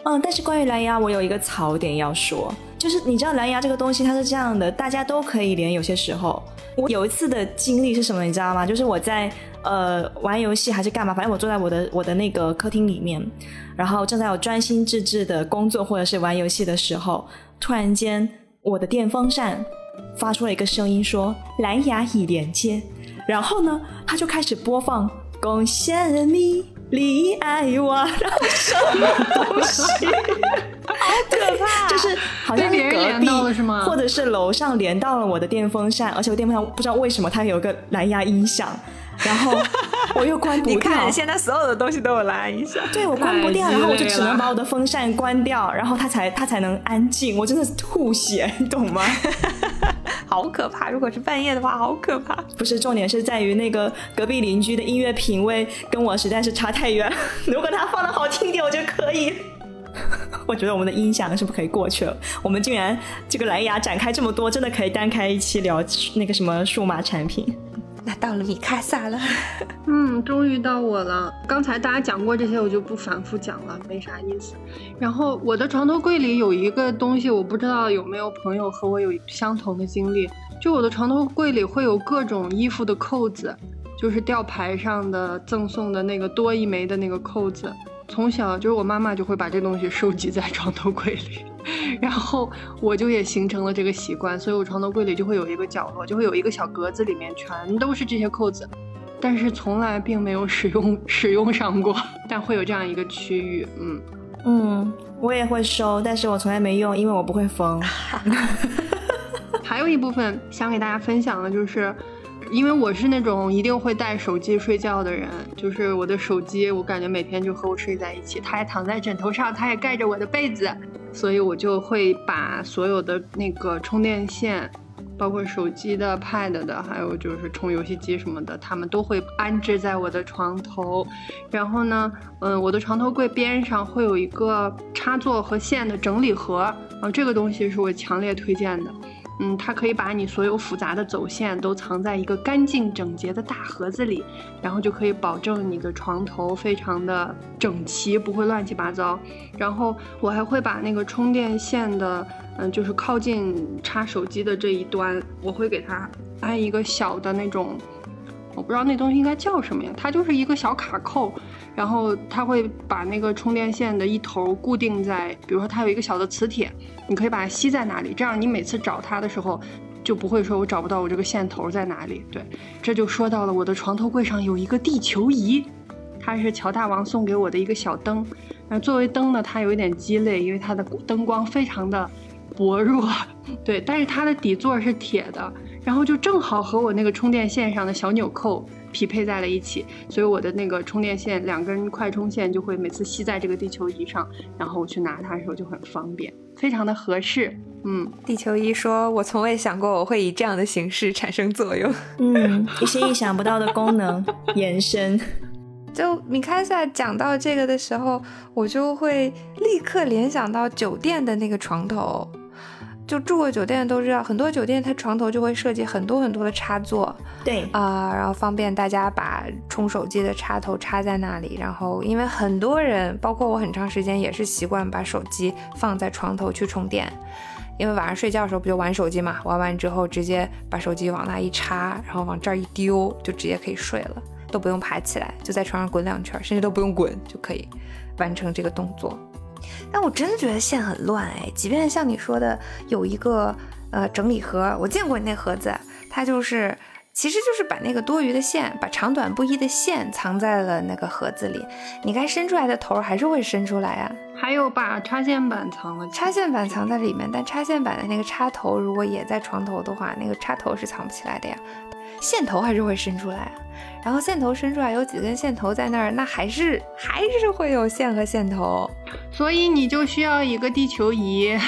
嗯，但是关于蓝牙，我有一个槽点要说。就是你知道蓝牙这个东西它是这样的，大家都可以连。有些时候，我有一次的经历是什么，你知道吗？就是我在呃玩游戏还是干嘛，反正我坐在我的我的那个客厅里面，然后正在我专心致志的工作或者是玩游戏的时候，突然间我的电风扇发出了一个声音说蓝牙已连接，然后呢，它就开始播放贡献你爱我，然后什么东西？好可怕！就是好像是隔壁是吗？或者是楼上连到了我的电风扇，而且我电风扇不知道为什么它有个蓝牙音响，然后 我又关不掉。你看，现在所有的东西都有蓝牙音响。对，我关不掉，然后我就只能把我的风扇关掉，然后它才它才能安静。我真的是吐血，你懂吗？好可怕！如果是半夜的话，好可怕。不是，重点是在于那个隔壁邻居的音乐品味跟我实在是差太远。如果他放的好听点，我觉得可以。我觉得我们的音响是不是可以过去了？我们竟然这个蓝牙展开这么多，真的可以单开一期聊那个什么数码产品。那到了米卡萨了，嗯，终于到我了。刚才大家讲过这些，我就不反复讲了，没啥意思。然后我的床头柜里有一个东西，我不知道有没有朋友和我有相同的经历。就我的床头柜里会有各种衣服的扣子，就是吊牌上的赠送的那个多一枚的那个扣子。从小就是我妈妈就会把这东西收集在床头柜里，然后我就也形成了这个习惯，所以我床头柜里就会有一个角落，就会有一个小格子，里面全都是这些扣子，但是从来并没有使用 使用上过，但会有这样一个区域，嗯嗯，我也会收，但是我从来没用，因为我不会缝。还有一部分想给大家分享的就是。因为我是那种一定会带手机睡觉的人，就是我的手机，我感觉每天就和我睡在一起，它也躺在枕头上，它也盖着我的被子，所以我就会把所有的那个充电线，包括手机的、Pad 的，还有就是充游戏机什么的，他们都会安置在我的床头。然后呢，嗯，我的床头柜边上会有一个插座和线的整理盒，啊，这个东西是我强烈推荐的。嗯，它可以把你所有复杂的走线都藏在一个干净整洁的大盒子里，然后就可以保证你的床头非常的整齐，不会乱七八糟。然后我还会把那个充电线的，嗯，就是靠近插手机的这一端，我会给它安一个小的那种。我不知道那东西应该叫什么呀？它就是一个小卡扣，然后它会把那个充电线的一头固定在，比如说它有一个小的磁铁，你可以把它吸在哪里，这样你每次找它的时候就不会说我找不到我这个线头在哪里。对，这就说到了我的床头柜上有一个地球仪，它是乔大王送给我的一个小灯。那作为灯呢，它有一点鸡肋，因为它的灯光非常的薄弱。对，但是它的底座是铁的。然后就正好和我那个充电线上的小纽扣匹配在了一起，所以我的那个充电线两根快充线就会每次吸在这个地球仪上，然后我去拿它的时候就很方便，非常的合适。嗯，地球仪说：“我从未想过我会以这样的形式产生作用。”嗯，一些意想不到的功能延伸。就米开萨讲到这个的时候，我就会立刻联想到酒店的那个床头。就住过酒店都知道，很多酒店它床头就会设计很多很多的插座，对啊，然后方便大家把充手机的插头插在那里。然后因为很多人，包括我很长时间也是习惯把手机放在床头去充电，因为晚上睡觉的时候不就玩手机嘛，玩完之后直接把手机往那一插，然后往这儿一丢，就直接可以睡了，都不用爬起来，就在床上滚两圈，甚至都不用滚就可以完成这个动作。但我真的觉得线很乱哎，即便像你说的有一个呃整理盒，我见过你那盒子，它就是其实就是把那个多余的线，把长短不一的线藏在了那个盒子里，你该伸出来的头还是会伸出来啊。还有把插线板藏了，插线板藏在里面，但插线板的那个插头如果也在床头的话，那个插头是藏不起来的呀，线头还是会伸出来。然后线头伸出来有几根线头在那儿，那还是还是会有线和线头，所以你就需要一个地球仪。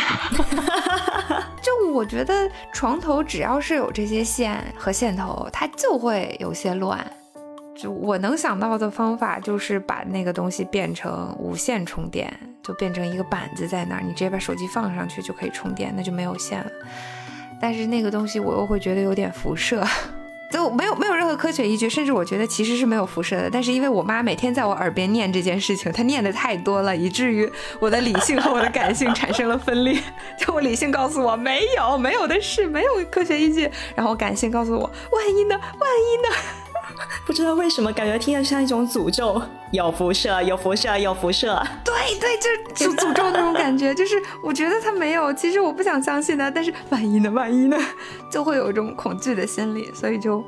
就我觉得床头只要是有这些线和线头，它就会有些乱。就我能想到的方法就是把那个东西变成无线充电，就变成一个板子在那儿，你直接把手机放上去就可以充电，那就没有线了。但是那个东西我又会觉得有点辐射。就没有没有任何科学依据，甚至我觉得其实是没有辐射的。但是因为我妈每天在我耳边念这件事情，她念的太多了，以至于我的理性和我的感性产生了分裂。就我理性告诉我没有没有的事，没有科学依据，然后感性告诉我万一呢？万一呢？不知道为什么，感觉听着像一种诅咒，有辐射，有辐射，有辐射。对对，就诅诅咒那种感觉，就是我觉得它没有，其实我不想相信的，但是万一呢？万一呢？就会有一种恐惧的心理，所以就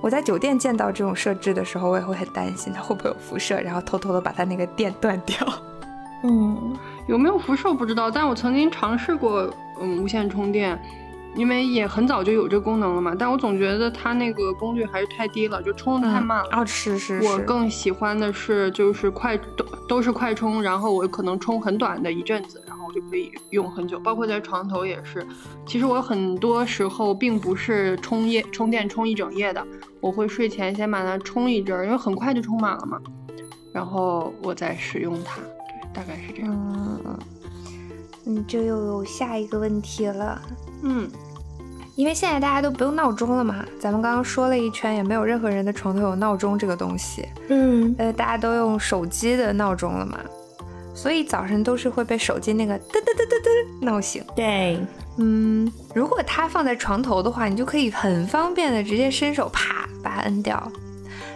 我在酒店见到这种设置的时候，我也会很担心它会不会有辐射，然后偷偷的把它那个电断掉。嗯，有没有辐射不知道，但我曾经尝试过，嗯，无线充电。因为也很早就有这功能了嘛，但我总觉得它那个功率还是太低了，就充的太慢了。哦，是是是。我更喜欢的是就是快都都是快充，然后我可能充很短的一阵子，然后我就可以用很久。包括在床头也是，其实我很多时候并不是充夜充电充一整夜的，我会睡前先把它充一阵儿，因为很快就充满了嘛，然后我再使用它。对，大概是这样。嗯嗯，这又有下一个问题了。嗯，因为现在大家都不用闹钟了嘛，咱们刚刚说了一圈，也没有任何人的床头有闹钟这个东西。嗯，呃，大家都用手机的闹钟了嘛，所以早晨都是会被手机那个噔噔噔噔噔闹醒。对，嗯，如果它放在床头的话，你就可以很方便的直接伸手啪把它摁掉。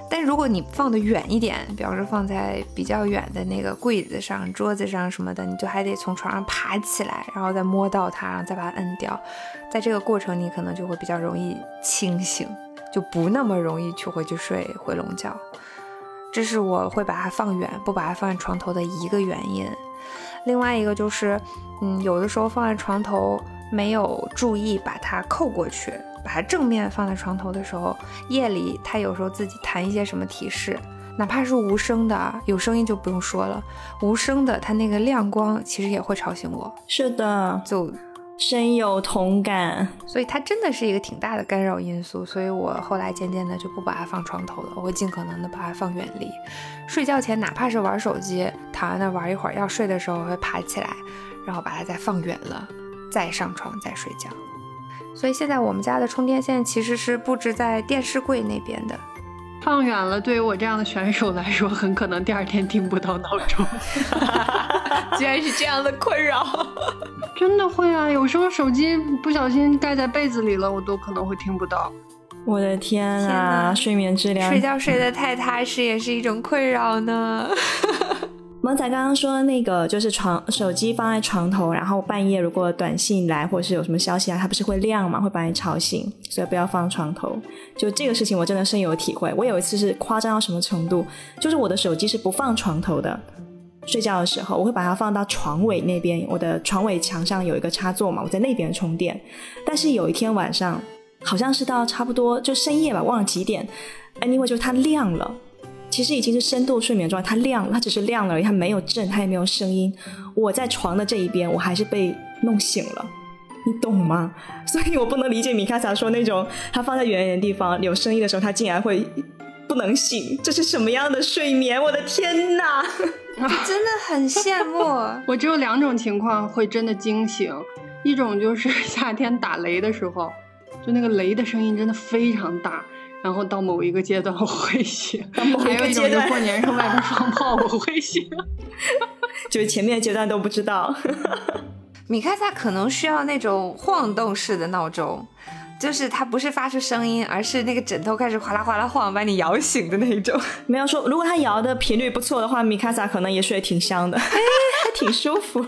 但如果你放的远一点，比方说放在比较远的那个柜子上、桌子上什么的，你就还得从床上爬起来，然后再摸到它，然后再把它摁掉。在这个过程，你可能就会比较容易清醒，就不那么容易去回去睡回笼觉。这是我会把它放远，不把它放在床头的一个原因。另外一个就是，嗯，有的时候放在床头没有注意把它扣过去。把它正面放在床头的时候，夜里它有时候自己弹一些什么提示，哪怕是无声的，有声音就不用说了，无声的它那个亮光其实也会吵醒我。是的，就深有同感。所以它真的是一个挺大的干扰因素。所以我后来渐渐的就不把它放床头了，我会尽可能的把它放远离。睡觉前哪怕是玩手机，躺在那玩一会儿，要睡的时候会爬起来，然后把它再放远了，再上床再睡觉。所以现在我们家的充电线其实是布置在电视柜那边的，放远了，对于我这样的选手来说，很可能第二天听不到闹钟。居然是这样的困扰，真的会啊！有时候手机不小心盖在被子里了，我都可能会听不到。我的天啊，睡眠质量，睡觉睡得太踏实也是一种困扰呢。萌仔刚刚说那个就是床手机放在床头，然后半夜如果短信来或者是有什么消息啊，它不是会亮吗？会把你吵醒，所以不要放床头。就这个事情我真的深有体会。我有一次是夸张到什么程度，就是我的手机是不放床头的，睡觉的时候我会把它放到床尾那边，我的床尾墙上有一个插座嘛，我在那边充电。但是有一天晚上，好像是到差不多就深夜吧，忘了几点，anyway 就它亮了。其实已经是深度睡眠状态，它亮了，它只是亮了而已，它没有震，它也没有声音。我在床的这一边，我还是被弄醒了，你懂吗？所以我不能理解米卡萨说那种，他放在远远的地方有声音的时候，他竟然会不能醒，这是什么样的睡眠？我的天哪！真的很羡慕。我只有两种情况会真的惊醒，一种就是夏天打雷的时候，就那个雷的声音真的非常大。然后到某一个阶段我会醒，还有一种就过年时候外边放炮我会醒，就是前面阶段都不知道。米开萨可能需要那种晃动式的闹钟，就是它不是发出声音，而是那个枕头开始哗啦哗啦晃，把你摇醒的那一种。没有说，如果它摇的频率不错的话，米开萨可能也睡得挺香的，哎，还挺舒服。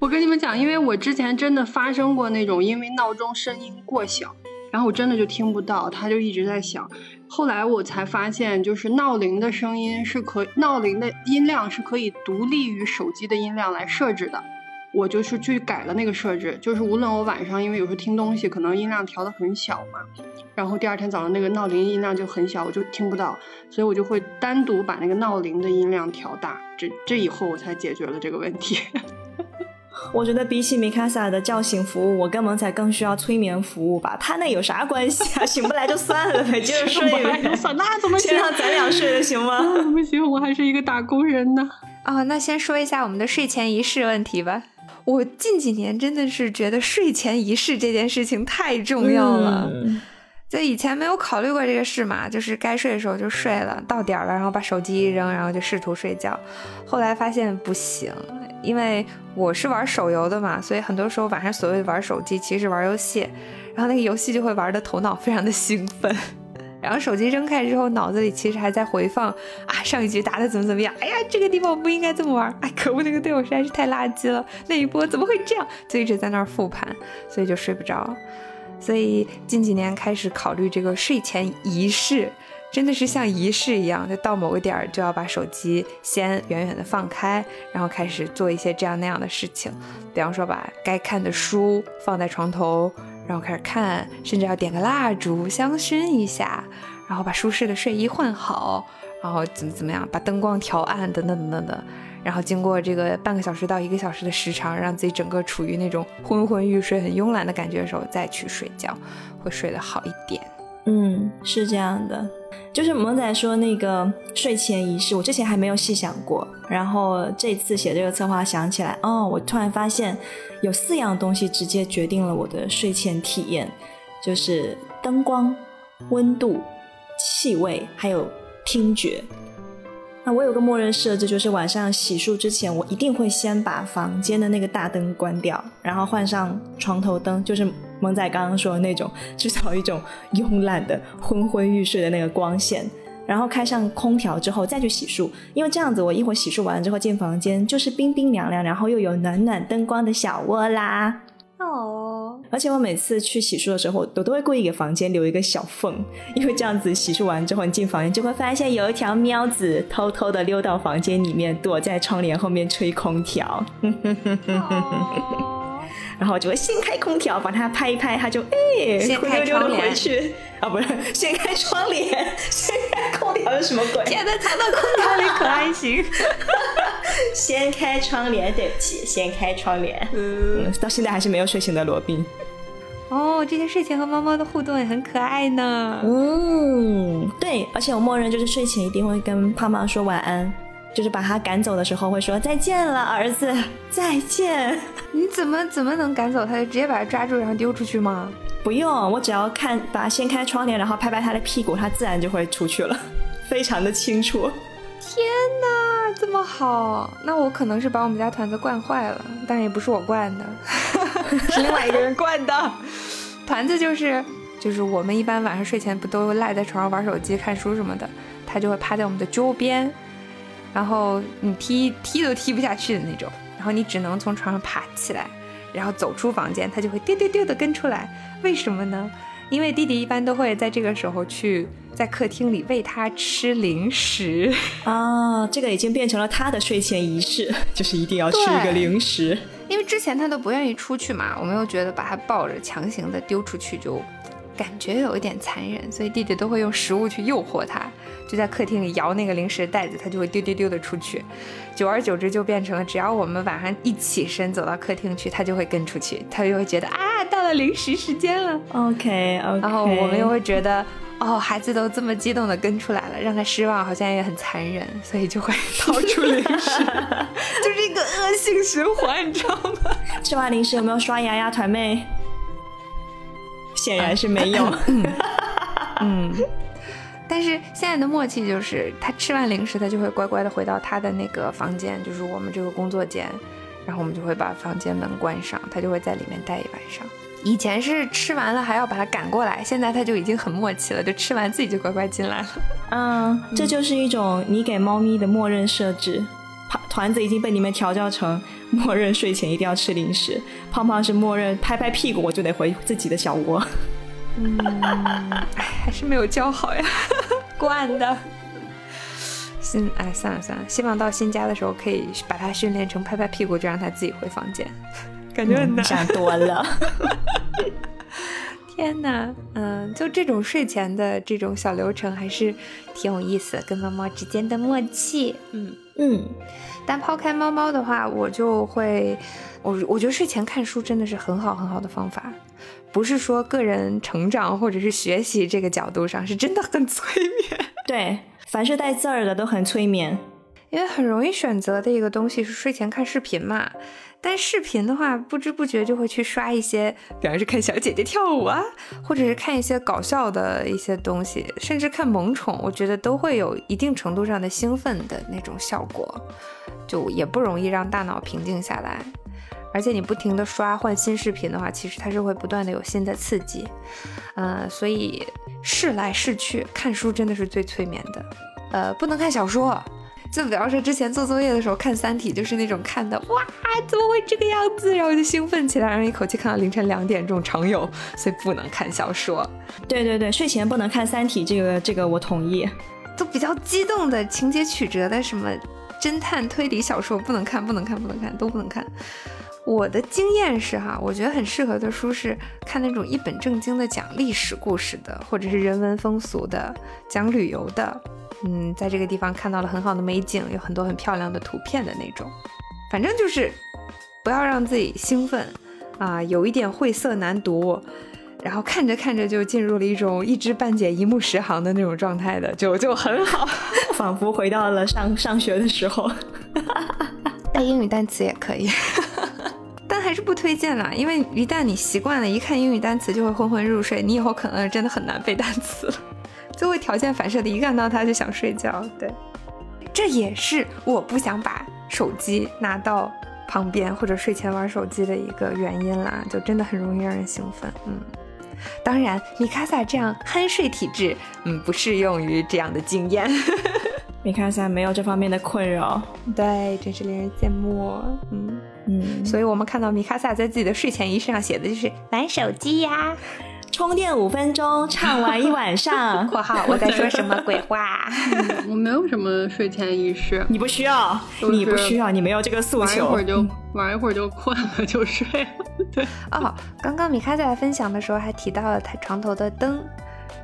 我跟你们讲，因为我之前真的发生过那种，因为闹钟声音过小，然后我真的就听不到，它就一直在响。后来我才发现，就是闹铃的声音是可，闹铃的音量是可以独立于手机的音量来设置的。我就是去改了那个设置，就是无论我晚上，因为有时候听东西可能音量调的很小嘛，然后第二天早上那个闹铃音量就很小，我就听不到，所以我就会单独把那个闹铃的音量调大。这这以后我才解决了这个问题。我觉得比起米卡萨的叫醒服务，我跟萌仔更需要催眠服务吧。他那有啥关系啊？醒不来就算了呗，接着睡呗。那怎么行？先让咱俩睡了行吗？不行，我还是一个打工人呢。哦，那先说一下我们的睡前仪式问题吧。我近几年真的是觉得睡前仪式这件事情太重要了。就以前没有考虑过这个事嘛，就是该睡的时候就睡了，到点了然后把手机一扔，然后就试图睡觉。后来发现不行。因为我是玩手游的嘛，所以很多时候晚上所谓玩手机，其实玩游戏，然后那个游戏就会玩的头脑非常的兴奋，然后手机扔开之后，脑子里其实还在回放啊上一局打的怎么怎么样，哎呀这个地方我不应该这么玩，哎可恶那个队友实在是太垃圾了，那一波怎么会这样，就一直在那儿复盘，所以就睡不着，所以近几年开始考虑这个睡前仪式。真的是像仪式一样，就到某个点儿就要把手机先远远的放开，然后开始做一些这样那样的事情。比方说，把该看的书放在床头，然后开始看，甚至要点个蜡烛香薰一下，然后把舒适的睡衣换好，然后怎么怎么样，把灯光调暗，等等等等等。然后经过这个半个小时到一个小时的时长，让自己整个处于那种昏昏欲睡、很慵懒的感觉的时候，再去睡觉，会睡得好一点。嗯，是这样的，就是萌仔说那个睡前仪式，我之前还没有细想过，然后这次写这个策划想起来，哦，我突然发现有四样东西直接决定了我的睡前体验，就是灯光、温度、气味，还有听觉。那我有个默认设置，就是晚上洗漱之前，我一定会先把房间的那个大灯关掉，然后换上床头灯，就是萌仔刚刚说的那种，制造一种慵懒的昏昏欲睡的那个光线，然后开上空调之后再去洗漱，因为这样子我一会儿洗漱完了之后进房间就是冰冰凉凉，然后又有暖暖灯光的小窝啦。哦，而且我每次去洗漱的时候，我都会故意给房间留一个小缝，因为这样子洗漱完之后，你进房间就会发现有一条喵子偷偷的溜到房间里面，躲在窗帘后面吹空调。然后我就会掀开空调，把它拍一拍，它就哎，掀开窗帘回去啊，不是掀开窗帘，掀开空调是什么鬼？现在藏到空调里可还行？掀开窗帘，对不起，掀开窗帘。嗯，到现在还是没有睡醒的罗宾。哦，这些睡前和猫猫的互动也很可爱呢。嗯，对，而且我默认就是睡前一定会跟胖胖说晚安。就是把他赶走的时候会说再见了，儿子，再见。你怎么怎么能赶走他？就直接把他抓住然后丢出去吗？不用，我只要看把掀开窗帘，然后拍拍他的屁股，他自然就会出去了，非常的清楚。天哪，这么好？那我可能是把我们家团子惯坏了，但也不是我惯的，是另外一个人惯的。团子就是就是我们一般晚上睡前不都赖在床上玩手机、看书什么的，他就会趴在我们的桌边。然后你踢踢都踢不下去的那种，然后你只能从床上爬起来，然后走出房间，他就会丢丢丢的跟出来。为什么呢？因为弟弟一般都会在这个时候去在客厅里喂他吃零食 啊，这个已经变成了他的睡前仪式，就是一定要吃一个零食。因为之前他都不愿意出去嘛，我们又觉得把他抱着强行的丢出去就感觉有一点残忍，所以弟弟都会用食物去诱惑他。就在客厅里摇那个零食袋子，他就会丢丢丢的出去，久而久之就变成了，只要我们晚上一起身走到客厅去，他就会跟出去，他就会觉得啊，到了零食时间了。OK OK，然后我们又会觉得，哦，孩子都这么激动的跟出来了，让他失望好像也很残忍，所以就会 掏出零食，就是一个恶性循环，你知道吗？吃完零食有没有刷牙呀，团妹？显然是没有。嗯。但是现在的默契就是，他吃完零食，他就会乖乖的回到他的那个房间，就是我们这个工作间，然后我们就会把房间门关上，他就会在里面待一晚上。以前是吃完了还要把它赶过来，现在它就已经很默契了，就吃完自己就乖乖进来了。嗯，这就是一种你给猫咪的默认设置。团团子已经被你们调教成 默认睡前一定要吃零食，胖胖是默认拍拍屁股我就得回自己的小窝。嗯，哎，还是没有教好呀，惯的。新哎，算了算了，希望到新家的时候可以把它训练成拍拍屁股就让它自己回房间。感觉很难，想多了。天哪，嗯，就这种睡前的这种小流程还是挺有意思的，跟猫猫之间的默契。嗯嗯。但抛开猫猫的话，我就会，我我觉得睡前看书真的是很好很好的方法，不是说个人成长或者是学习这个角度上，是真的很催眠。对，凡是带字儿的都很催眠，因为很容易选择的一个东西是睡前看视频嘛。但视频的话，不知不觉就会去刷一些，比方是看小姐姐跳舞啊，或者是看一些搞笑的一些东西，甚至看萌宠，我觉得都会有一定程度上的兴奋的那种效果，就也不容易让大脑平静下来。而且你不停的刷换新视频的话，其实它是会不断的有新的刺激，呃，所以试来试去，看书真的是最催眠的，呃，不能看小说。就比方说之前做作业的时候看《三体》，就是那种看的哇，怎么会这个样子，然后就兴奋起来，然后一口气看到凌晨两点这种常有，所以不能看小说。对对对，睡前不能看《三体》，这个这个我同意。都比较激动的情节曲折的什么侦探推理小说不能看，不能看，不能看，都不能看。我的经验是哈，我觉得很适合的书是看那种一本正经的讲历史故事的，或者是人文风俗的，讲旅游的。嗯，在这个地方看到了很好的美景，有很多很漂亮的图片的那种。反正就是不要让自己兴奋啊，有一点晦涩难读，然后看着看着就进入了一种一知半解、一目十行的那种状态的，就就很好，仿佛回到了上上学的时候。背英语单词也可以，但还是不推荐啦，因为一旦你习惯了，一看英语单词就会昏昏入睡，你以后可能真的很难背单词了。就会条件反射的，一看到它就想睡觉。对，这也是我不想把手机拿到旁边或者睡前玩手机的一个原因啦。就真的很容易让人兴奋。嗯，当然，米卡萨这样酣睡体质，嗯，不适用于这样的经验。米卡萨没有这方面的困扰。对，真是令人羡慕。嗯嗯，所以我们看到米卡萨在自己的睡前仪式上写的就是玩手机呀。充电五分钟，唱完一晚上。括号我在说什么鬼话？我没有什么睡前仪式，你不需要，你不需要，你没有这个诉求。玩一会儿就玩一会儿就困了就睡了。对哦，刚刚米卡在分享的时候还提到了他床头的灯，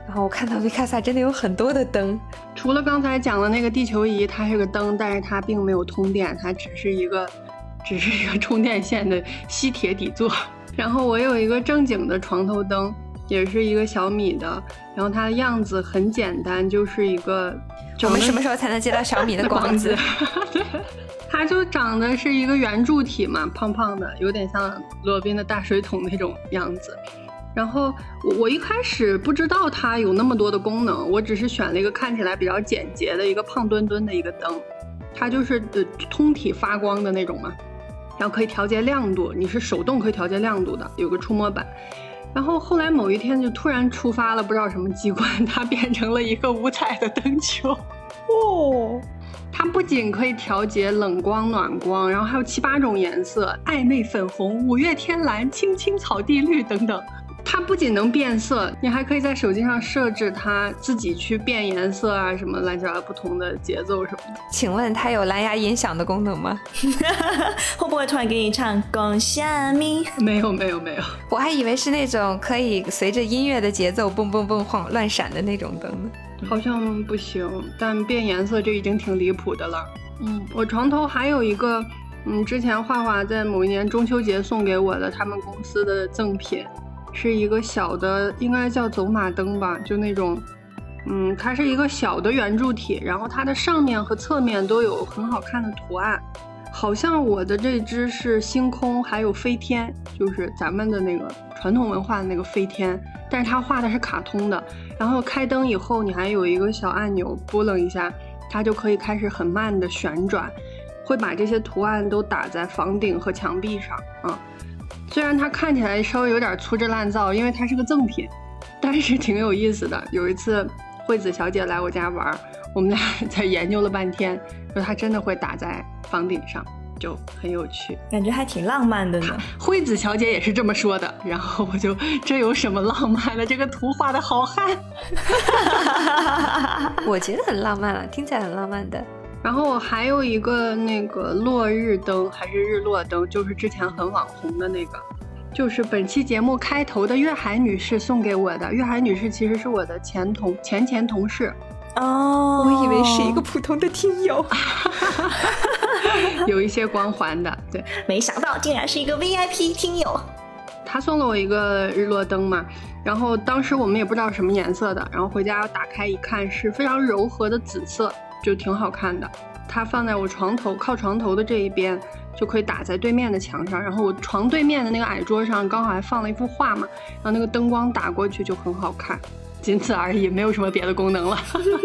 然后我看到米卡萨真的有很多的灯，除了刚才讲的那个地球仪，它是个灯，但是它并没有通电，它只是一个，只是一个充电线的吸铁底座。然后我有一个正经的床头灯。也是一个小米的，然后它的样子很简单，就是一个。我们什么时候才能接到小米的广 子？对，它就长得是一个圆柱体嘛，胖胖的，有点像罗宾的大水桶那种样子。然后我我一开始不知道它有那么多的功能，我只是选了一个看起来比较简洁的一个胖墩墩的一个灯，它就是呃通体发光的那种嘛，然后可以调节亮度，你是手动可以调节亮度的，有个触摸板。然后后来某一天就突然触发了不知道什么机关，它变成了一个五彩的灯球。哦，它不仅可以调节冷光暖光，然后还有七八种颜色，暧昧粉红、五月天蓝、青青草地绿等等。它不仅能变色，你还可以在手机上设置它自己去变颜色啊，什么乱七八糟不同的节奏什么的。请问它有蓝牙音响的功能吗？会不会突然给你唱恭喜你？没有没有没有，我还以为是那种可以随着音乐的节奏蹦蹦蹦晃乱闪的那种灯呢。好像不行，但变颜色这已经挺离谱的了。嗯，我床头还有一个，嗯，之前画画在某一年中秋节送给我的他们公司的赠品。是一个小的，应该叫走马灯吧，就那种，嗯，它是一个小的圆柱体，然后它的上面和侧面都有很好看的图案，好像我的这只是星空，还有飞天，就是咱们的那个传统文化的那个飞天，但是它画的是卡通的，然后开灯以后，你还有一个小按钮，拨楞一下，它就可以开始很慢的旋转。会把这些图案都打在房顶和墙壁上。嗯，虽然它看起来稍微有点粗制滥造，因为它是个赠品，但是挺有意思的。有一次惠子小姐来我家玩，我们俩 在研究了半天，说它真的会打在房顶上。就很有趣，感觉还挺浪漫的呢。惠子小姐也是这么说的，然后我就这有什么浪漫的？这个图画的好汉，我觉得很浪漫了，听起来很浪漫的。然后我还有一个那个落日灯还是日落灯，就是之前很网红的那个，就是本期节目开头的月海女士送给我的。月海女士其实是我的前同前前同事哦，我以为是一个普通的听友。有一些光环的，对，没想到竟然是一个 VIP 听友。他送了我一个日落灯嘛，然后当时我们也不知道什么颜色的，然后回家打开一看，是非常柔和的紫色，就挺好看的。它放在我床头靠床头的这一边，就可以打在对面的墙上。然后我床对面的那个矮桌上刚好还放了一幅画嘛，然后那个灯光打过去就很好看。仅此而已，没有什么别的功能了。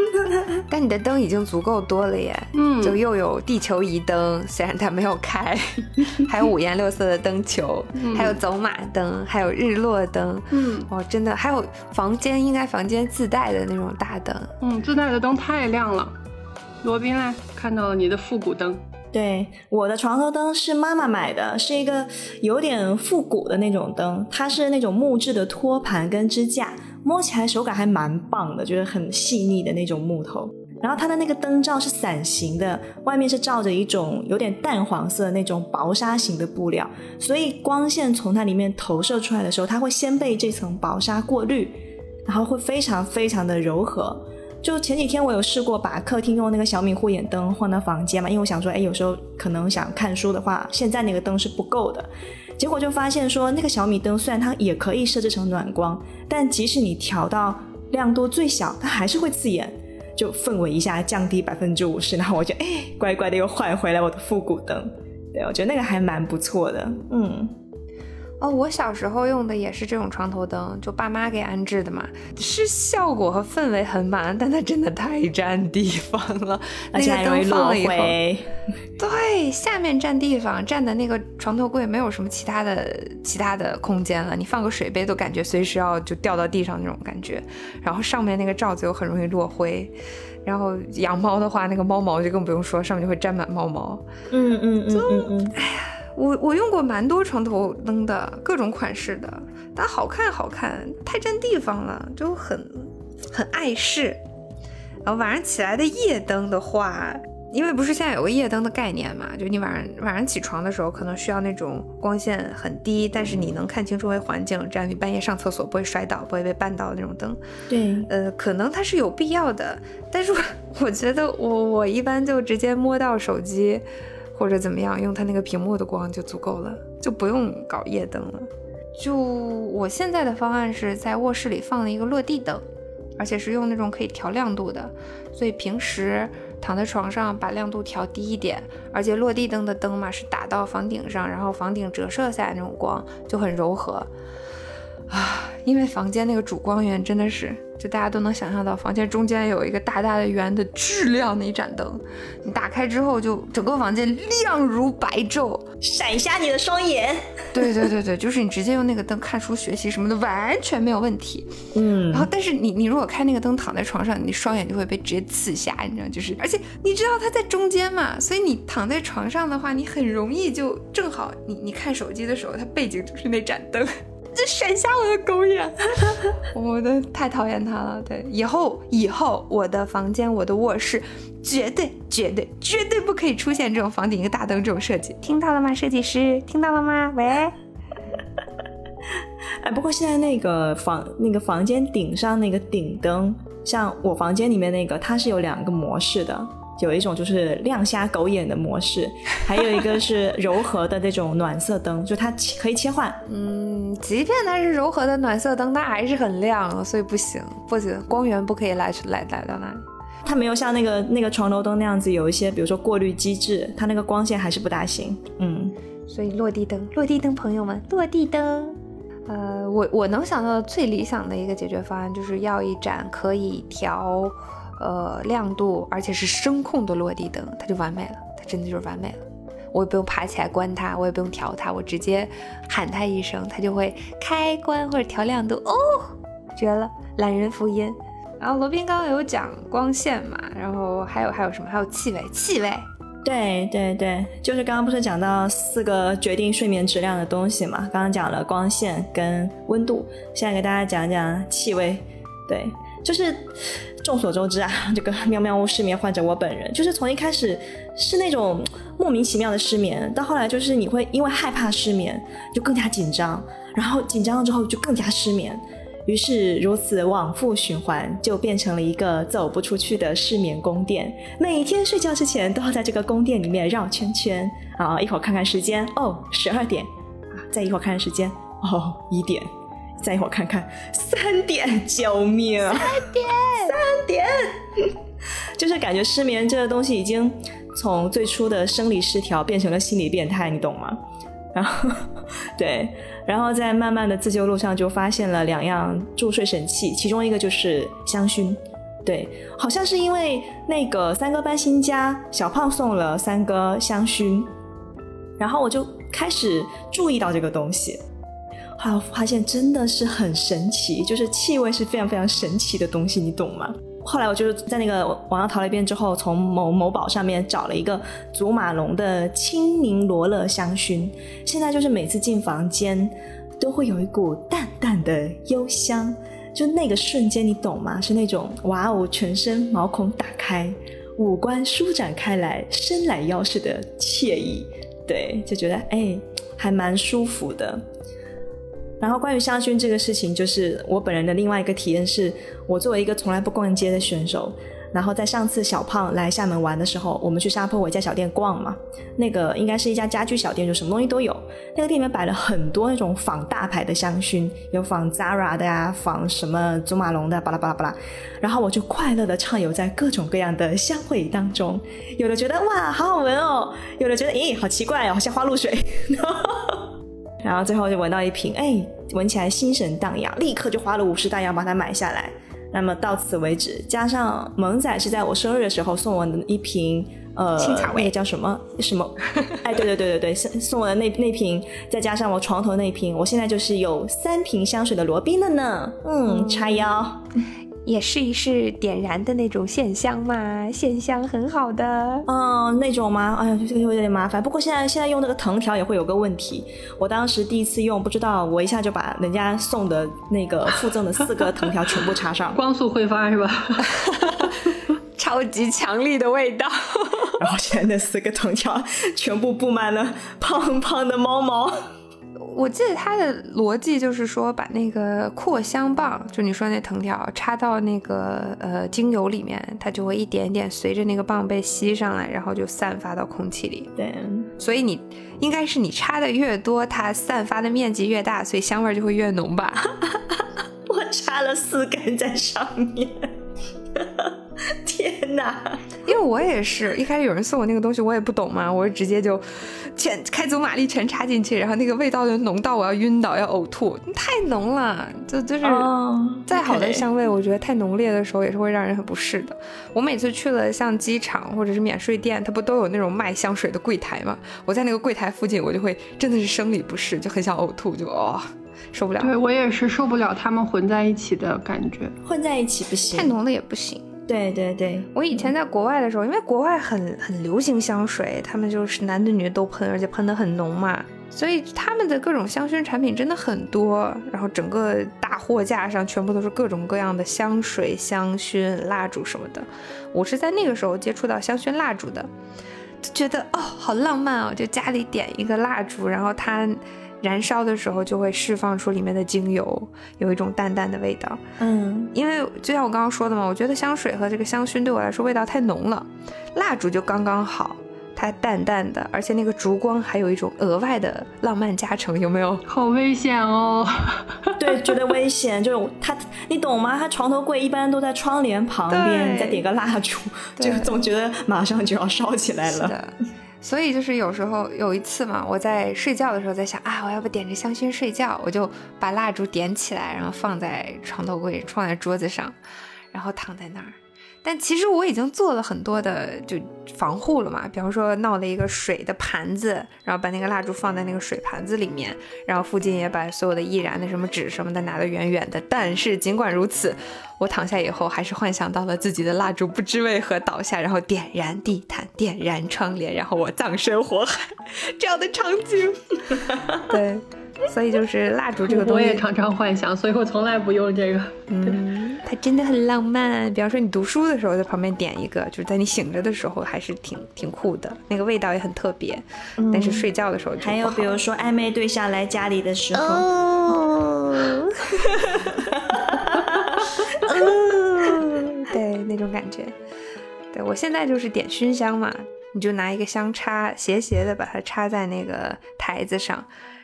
但你的灯已经足够多了耶，嗯，就又有地球仪灯，虽然它没有开，还有五颜六色的灯球，还有走马灯，还有日落灯，嗯，哇，真的，还有房间应该房间自带的那种大灯，嗯，自带的灯太亮了。罗宾嘞，看到了你的复古灯。对，我的床头灯是妈妈买的，是一个有点复古的那种灯，它是那种木质的托盘跟支架。摸起来手感还蛮棒的，就是很细腻的那种木头。然后它的那个灯罩是伞形的，外面是罩着一种有点淡黄色的那种薄纱型的布料，所以光线从它里面投射出来的时候，它会先被这层薄纱过滤，然后会非常非常的柔和。就前几天我有试过把客厅用那个小米护眼灯换到房间嘛，因为我想说，哎，有时候可能想看书的话，现在那个灯是不够的。结果就发现说，那个小米灯虽然它也可以设置成暖光，但即使你调到亮度最小，它还是会刺眼。就氛围一下降低百分之五十，然后我就哎，乖乖的又换回来我的复古灯。对，我觉得那个还蛮不错的，嗯。哦，我小时候用的也是这种床头灯，就爸妈给安置的嘛，是效果和氛围很满，但它真的太占地方了，而且还容易落灰。对，下面占地方，占的那个床头柜没有什么其他的其他的空间了，你放个水杯都感觉随时要就掉到地上那种感觉，然后上面那个罩子又很容易落灰，然后养猫的话，那个猫毛就更不用说，上面就会沾满猫毛。嗯嗯嗯嗯嗯，哎呀。我我用过蛮多床头灯的各种款式的，但好看好看，太占地方了，就很很碍事。然后晚上起来的夜灯的话，因为不是现在有个夜灯的概念嘛，就你晚上晚上起床的时候，可能需要那种光线很低，但是你能看清周围环境，这样你半夜上厕所不会摔倒，不会被绊倒的那种灯。对，呃，可能它是有必要的，但是我 觉得我我一般就直接摸到手机。或者怎么样，用它那个屏幕的光就足够了，就不用搞夜灯了。就我现在的方案是在卧室里放了一个落地灯，而且是用那种可以调亮度的，所以平时躺在床上把亮度调低一点，而且落地灯的灯嘛是打到房顶上，然后房顶折射下来那种光就很柔和啊，因为房间那个主光源真的是。就大家都能想象到，房间中间有一个大大的圆的巨亮的一盏灯，你打开之后就整个房间亮如白昼，闪瞎你的双眼。对对对对，就是你直接用那个灯看书学习什么的完全没有问题。嗯，然后但是你你如果开那个灯躺在床上，你双眼就会被直接刺瞎，你知道就是，而且你知道它在中间嘛，所以你躺在床上的话，你很容易就正好你你看手机的时候，它背景就是那盏灯。这闪瞎我的狗眼，我的太讨厌他了。对，以后以后我的房间、我的卧室，绝对绝对绝对不可以出现这种房顶一个大灯这种设计。听到了吗，设计师？听到了吗？喂。哎，不过现在那个房那个房间顶上那个顶灯，像我房间里面那个，它是有两个模式的。有一种就是亮瞎狗眼的模式，还有一个是柔和的那种暖色灯，就它可以切换。嗯，即便它是柔和的暖色灯，它还是很亮，所以不行，不行，光源不可以来来来到那里。它没有像那个那个床头灯那样子有一些，比如说过滤机制，它那个光线还是不大行。嗯，所以落地灯，落地灯，朋友们，落地灯。呃，我我能想到的最理想的一个解决方案，就是要一盏可以调。呃，亮度，而且是声控的落地灯，它就完美了，它真的就是完美了。我也不用爬起来关它，我也不用调它，我直接喊它一声，它就会开关或者调亮度。哦，绝了，懒人福音。然后罗宾刚刚有讲光线嘛，然后还有还有什么？还有气味，气味。对对对，就是刚刚不是讲到四个决定睡眠质量的东西嘛？刚刚讲了光线跟温度，现在给大家讲讲气味。对，就是众所周知啊，这个喵喵屋失眠患者我本人，就是从一开始是那种莫名其妙的失眠，到后来就是你会因为害怕失眠就更加紧张，然后紧张了之后就更加失眠。于是如此往复循环，就变成了一个走不出去的失眠宫殿。每天睡觉之前都要在这个宫殿里面绕圈圈啊！一会儿看看时间，哦，十二点啊！再一会儿看看时间，哦，一点。再一会儿看看三点，救命！三点，三点，就是感觉失眠这个东西已经从最初的生理失调变成了心理变态，你懂吗？然后，对。然后在慢慢的自救路上，就发现了两样助睡神器，其中一个就是香薰，对，好像是因为那个三哥搬新家，小胖送了三哥香薰，然后我就开始注意到这个东西，发现真的是很神奇，就是气味是非常非常神奇的东西，你懂吗？后来我就是在那个网上淘了一遍之后，从某某宝上面找了一个祖马龙的青柠罗勒香薰，现在就是每次进房间都会有一股淡淡的幽香，就那个瞬间你懂吗？是那种哇哦，全身毛孔打开，五官舒展开来，伸懒腰式的惬意，对，就觉得哎，还蛮舒服的。然后关于香薰这个事情，就是我本人的另外一个体验是，我作为一个从来不逛街的选手，然后在上次小胖来厦门玩的时候，我们去沙坡尾家小店逛嘛，那个应该是一家家居小店，就什么东西都有。那个店里面摆了很多那种仿大牌的香薰，有仿 Zara 的呀，仿什么祖马龙的，巴拉巴拉巴拉。然后我就快乐的畅游在各种各样的香味当中，有的觉得哇好好闻哦，有的觉得咦好奇怪哦，好像花露水。然后最后就闻到一瓶，哎，闻起来心神荡漾，立刻就花了五十大洋把它买下来。那么到此为止，加上萌仔是在我生日的时候送我的一瓶，呃，那个叫什么什么？哎，对对对对对，送送我的那那瓶，再加上我床头那瓶，我现在就是有三瓶香水的罗宾了呢。嗯，叉腰。也试一试点燃的那种线香嘛，线香很好的。嗯，那种吗？哎呀，这个有点麻烦。不过现在现在用那个藤条也会有个问题。我当时第一次用，不知道我一下就把人家送的那个附赠的四个藤条全部插上，光速挥发是吧？超级强力的味道。然后现在那四个藤条全部布满了胖胖的猫毛。我记得它的逻辑就是说，把那个扩香棒，就你说那藤条，插到那个呃精油里面，它就会一点点随着那个棒被吸上来，然后就散发到空气里。对，所以你应该是你插的越多，它散发的面积越大，所以香味就会越浓吧？我插了四根在上面。天哪！因为我也是一开始有人送我那个东西，我也不懂嘛，我就直接就全开足马力全插进去，然后那个味道就浓到我要晕倒要呕吐，太浓了，就就是再好的香味，我觉得太浓烈的时候也是会让人很不适的。我每次去了像机场或者是免税店，它不都有那种卖香水的柜台嘛？我在那个柜台附近，我就会真的是生理不适，就很想呕吐，就哦受不了。对我也是受不了他们混在一起的感觉，混在一起不行，太浓了也不行。对对对，我以前在国外的时候，因为国外很很流行香水，他们就是男的女的都喷，而且喷的很浓嘛，所以他们的各种香薰产品真的很多，然后整个大货架上全部都是各种各样的香水、香薰、蜡烛什么的。我是在那个时候接触到香薰蜡烛的，就觉得哦，好浪漫哦，就家里点一个蜡烛，然后它。燃烧的时候就会释放出里面的精油，有一种淡淡的味道。嗯，因为就像我刚刚说的嘛，我觉得香水和这个香薰对我来说味道太浓了，蜡烛就刚刚好，它淡淡的，而且那个烛光还有一种额外的浪漫加成，有没有？好危险哦！对，觉得危险，就是它，你懂吗？它床头柜一般都在窗帘旁边，你再点个蜡烛，就总觉得马上就要烧起来了。所以就是有时候有一次嘛，我在睡觉的时候在想啊，我要不点着香薰睡觉，我就把蜡烛点起来，然后放在床头柜，放在桌子上，然后躺在那儿，但其实我已经做了很多的就防护了嘛，比方说闹了一个水的盘子，然后把那个蜡烛放在那个水盘子里面，然后附近也把所有的易燃的什么纸什么的拿得远远的。但是尽管如此，我躺下以后还是幻想到了自己的蜡烛不知为何倒下，然后点燃地毯，点燃窗帘，然后我葬身火海 这样的场景。对。所以就是蜡烛这个东西，我也常常幻想，所以我从来不用这个。嗯，它真的很浪漫。比方说你读书的时候，在旁边点一个，就是在你醒着的时候，还是挺挺酷的。那个味道也很特别。但是睡觉的时候，还有比如说暧昧对象来家里的时候，对那种感觉。对我现在就是点熏香嘛，你就拿一个香插，斜斜的把它插在那个台子上。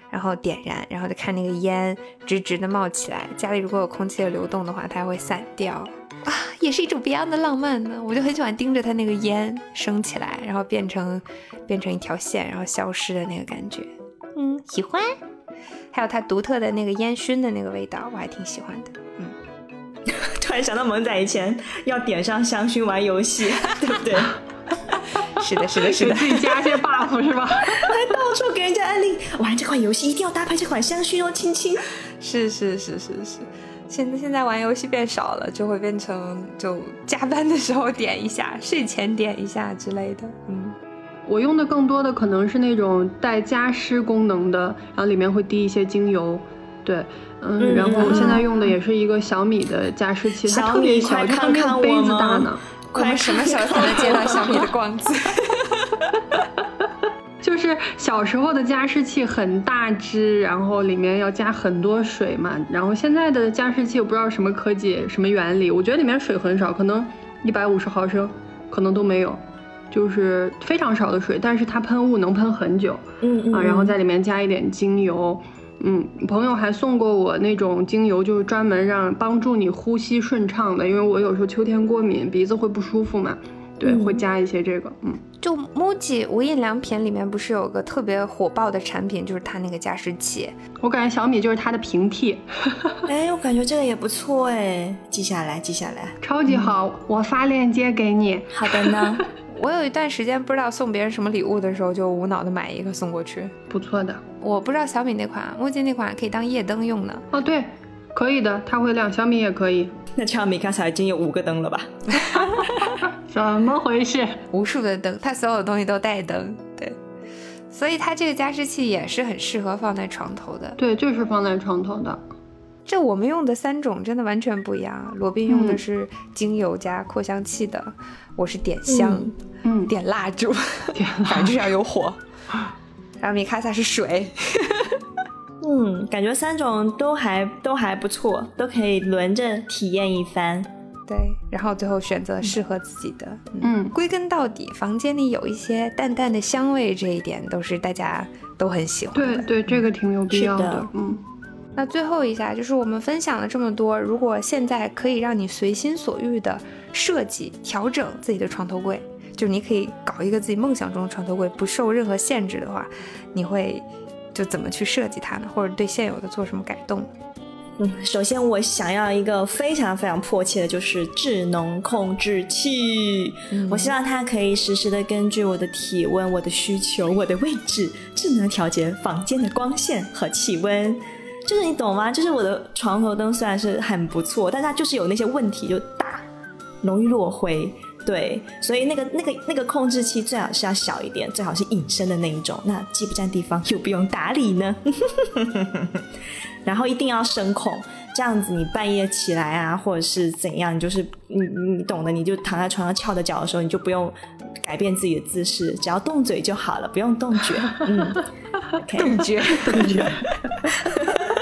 然后点燃，然后就看那个烟直直的冒起来。家里如果有空气的流动的话，它会散掉啊，也是一种别样的浪漫呢。我就很喜欢盯着它那个烟升起来，然后变成变成一条线，然后消失的那个感觉。嗯，喜欢。还有它独特的那个烟熏的那个味道，我还挺喜欢的。嗯，突然想到萌仔以前要点上香薰玩游戏，对不对？是的，是的，是的，自己加一些 buff 是吧？还到处给人家安利，玩这款游戏一定要搭配这款香薰哦，亲亲。是是是是是，现在现在玩游戏变少了，就会变成就加班的时候点一下，睡前点一下之类的。嗯，我用的更多的可能是那种带加湿功能的，然后里面会滴一些精油。对，嗯，然后我现在用的也是一个小米的加湿器，它特别小，它没有杯子大呢。我们什么时候才能见到小米的光子？就是小时候的加湿器很大只，然后里面要加很多水嘛。然后现在的加湿器我不知道什么科技、什么原理，我觉得里面水很少，可能一百五十毫升，可能都没有，就是非常少的水，但是它喷雾能喷很久。嗯啊，然后在里面加一点精油。嗯，朋友还送过我那种精油，就是专门让帮助你呼吸顺畅的，因为我有时候秋天过敏，鼻子会不舒服嘛。对，会加一些这个。嗯，就 MUJI 无印良品里面不是有个特别火爆的产品，就是它那个加湿器。我感觉小米就是它的平替。哎，我感觉这个也不错哎，记下来，记下来，超级好。我发链接给你。好的呢。我有一段时间不知道送别人什么礼物的时候，就无脑的买一个送过去。不错的。我不知道小米那款，墨镜那款可以当夜灯用的。哦，对，可以的，它会亮。小米也可以。那小米刚才已经有五个灯了吧？怎么回事？无数的灯，它所有东西都带灯。对，所以它这个加湿器也是很适合放在床头的。对，就是放在床头的。这我们用的三种真的完全不一样。罗宾用的是精油加扩香器的，我是点香，嗯，点蜡烛，反正就是要有火。然后米卡萨是水。嗯，感觉三种都还都还不错，都可以轮着体验一番。对，然后最后选择适合自己的。嗯，归根到底，房间里有一些淡淡的香味，这一点都是大家都很喜欢的。对对，这个挺有必要的。嗯。那最后一下就是我们分享了这么多，如果现在可以让你随心所欲的设计调整自己的床头柜，就是你可以搞一个自己梦想中的床头柜，不受任何限制的话，你会就怎么去设计它呢？或者对现有的做什么改动？嗯，首先我想要一个非常非常迫切的，就是智能控制器。我希望它可以实时的根据我的体温、我的需求、我的位置，智能调节房间的光线和气温。就是你懂吗？就是我的床头灯虽然是很不错，但它就是有那些问题，就大，容易落灰。对，所以那个那个那个控制器最好是要小一点，最好是隐身的那一种，那既不占地方又不用打理呢。然后一定要声控，这样子你半夜起来啊，或者是怎样，你就是你你懂的，你就躺在床上翘着脚的时候，你就不用改变自己的姿势，只要动嘴就好了，不用动脚。嗯，动脚，动脚。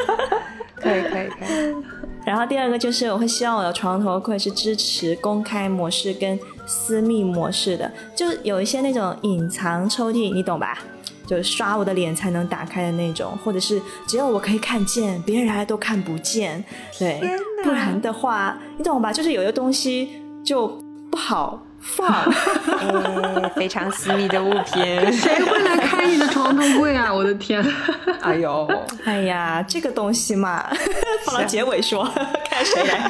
可以可以可以，然后第二个就是我会希望我的床头柜是支持公开模式跟私密模式的，就有一些那种隐藏抽屉，你懂吧？就刷我的脸才能打开的那种，或者是只有我可以看见，别人来都看不见，对，不然的话，你懂吧？就是有些东西就不好。放，嗯，非常私密的物品，谁会来开你的床头柜啊？我的天！哎呦，哎呀，这个东西嘛，放到结尾说，看谁来。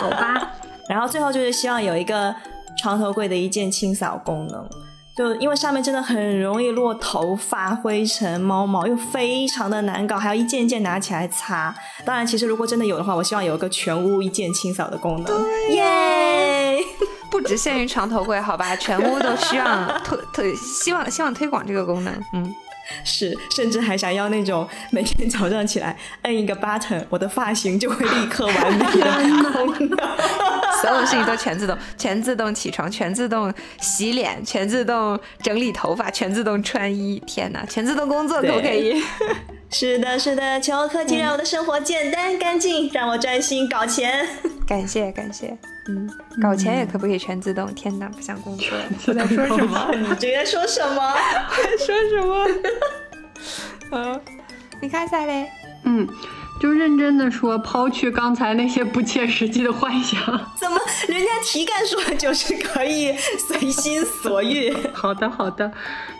好吧，然后最后就是希望有一个床头柜的一键清扫功能。就因为上面真的很容易落头发、灰尘、猫毛，又非常的难搞，还要一件一件拿起来擦。当然，其实如果真的有的话，我希望有一个全屋一键清扫的功能。耶！不只限于床头柜，好吧，全屋都需要 推推，希望希望推广这个功能。嗯。是，甚至还想要那种每天早上起来摁一个 button，我的发型就会立刻完美的，所有事情都全自动，全自动起床，全自动洗脸，全自动整理头发，全自动穿衣。天哪，全自动工作可不可以？是的，是的，求科技让我的生活简单干净，让我专心搞钱。感谢感谢，嗯，搞钱也可不可以全自动？天哪，不想工作。我在说什么？你这 在说什么？我在说什么？嗯，你看下嘞？嗯，就认真的说，抛去刚才那些不切实际的幻想。怎么？人家题干说的就是可以随心所欲。好的好的，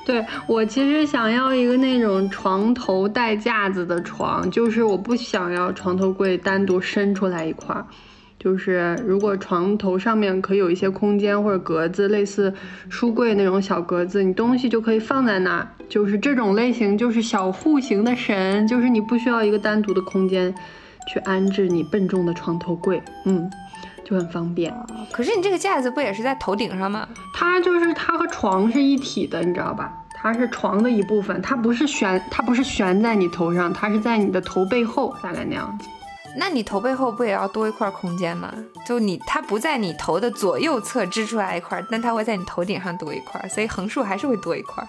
对我其实想要一个那种床头带架子的床，就是我不想要床头柜单独伸出来一块儿。就是如果床头上面可以有一些空间或者格子，类似书柜那种小格子，你东西就可以放在那儿。就是这种类型，就是小户型的神，就是你不需要一个单独的空间去安置你笨重的床头柜，嗯，就很方便。可是你这个架子不也是在头顶上吗？它就是它和床是一体的，你知道吧？它是床的一部分，它不是悬，它不是悬在你头上，它是在你的头背后，大概那样子。那你头背后不也要多一块空间吗？就你它不在你头的左右侧支出来一块，但它会在你头顶上多一块，所以横竖还是会多一块。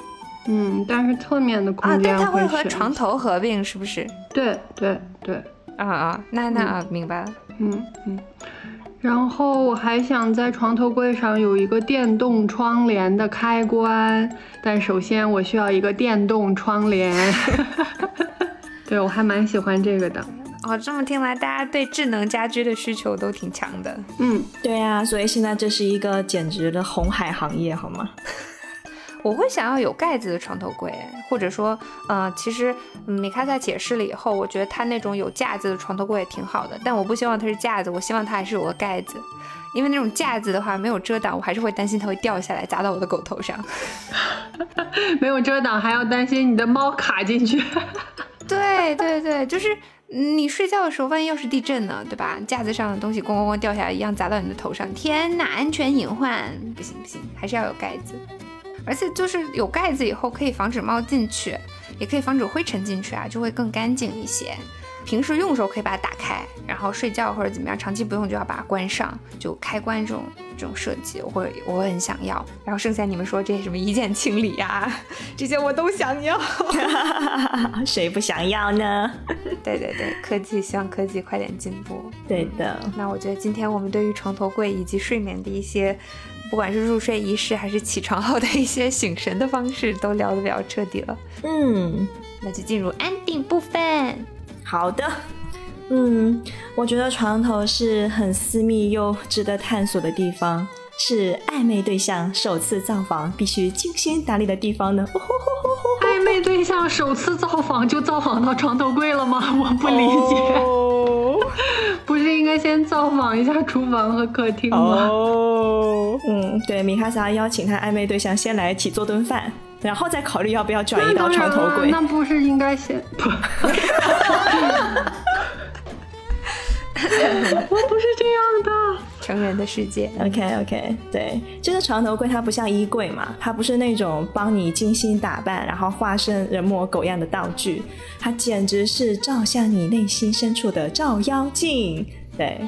嗯，但是侧面的空间啊，但它会和床头合并，是不是？对对对，啊啊，那那啊，明白了。嗯嗯。然后我还想在床头柜上有一个电动窗帘的开关，但首先我需要一个电动窗帘。对，我还蛮喜欢这个的。哦，这么听来，大家对智能家居的需求都挺强的。嗯，对呀，所以现在这是一个简直的红海行业，好吗？我会想要有盖子的床头柜，或者说，嗯，其实米卡萨解释了以后，我觉得它那种有架子的床头柜也挺好的。但我不希望它是架子，我希望它还是有个盖子，因为那种架子的话没有遮挡，我还是会担心它会掉下来砸到我的狗头上。没有遮挡，还要担心你的猫卡进去。对对对，就是。你睡觉的时候，万一要是地震呢，对吧？架子上的东西咣咣咣掉下来，一样砸到你的头上，天哪，安全隐患，不行不行，还是要有盖子。而且就是有盖子以后，可以防止猫进去，也可以防止灰尘进去啊，就会更干净一些。平时用的时候可以把它打开，然后睡觉或者怎么样，长期不用就要把它关上，就开关这种这种设计，我会我会很想要。然后剩下你们说这些什么一键清理呀，这些我都想要，谁不想要呢？对对对，科技希望科技快点进步。对的，那我觉得今天我们对于床头柜以及睡眠的一些，不管是入睡仪式还是起床后的一些醒神的方式，都聊得比较彻底了。嗯，那就进入安定部分。好的，嗯，我觉得床头是很私密又值得探索的地方，是暧昧对象首次造访必须精心打理的地方呢。暧昧对象首次造访就造访到床头柜了吗？我不理解，不是应该先造访一下厨房和客厅吗？哦，嗯，对，米卡萨邀请他暧昧对象先来一起做顿饭。然后再考虑要不要转移到床头柜。那不是应该先？不，我不是这样的。成人的世界。OK OK，对，这个床头柜它不像衣柜嘛，它不是那种帮你精心打扮，然后化身人模狗样的道具，它简直是照向你内心深处的照妖镜。对，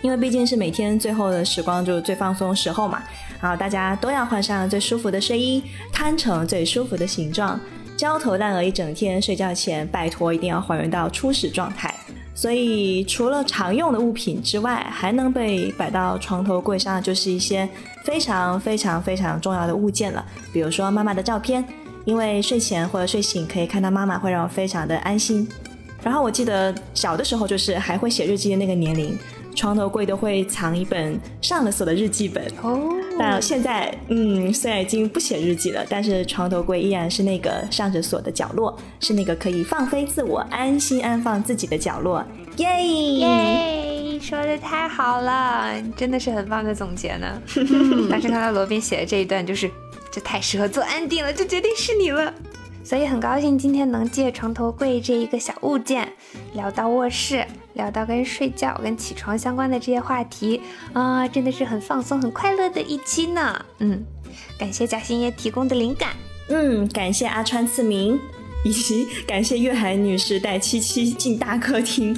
因为毕竟是每天最后的时光，就是最放松时候嘛。好，大家都要换上最舒服的睡衣，摊成最舒服的形状，焦头烂额一整天。睡觉前拜托一定要还原到初始状态。所以，除了常用的物品之外，还能被摆到床头柜上，就是一些非常非常非常重要的物件了。比如说妈妈的照片，因为睡前或者睡醒可以看到妈妈，会让我非常的安心。然后我记得小的时候就是还会写日记的那个年龄，床头柜都会藏一本上了锁的日记本。哦，但现在，嗯，虽然已经不写日记了，但是床头柜依然是那个上着锁的角落，是那个可以放飞自我、安心安放自己的角落。耶耶，说的太好了，真的是很棒的总结呢。但是看到罗宾写的这一段，就是这太适合做安定了，就决定是你了。所以很高兴今天能借床头柜这一个小物件，聊到卧室，聊到跟睡觉、跟起床相关的这些话题啊，真的是很放松、很快乐的一期呢。嗯，感谢贾星爷提供的灵感，嗯，感谢阿川赐名。以及感谢月海女士带七七进大客厅，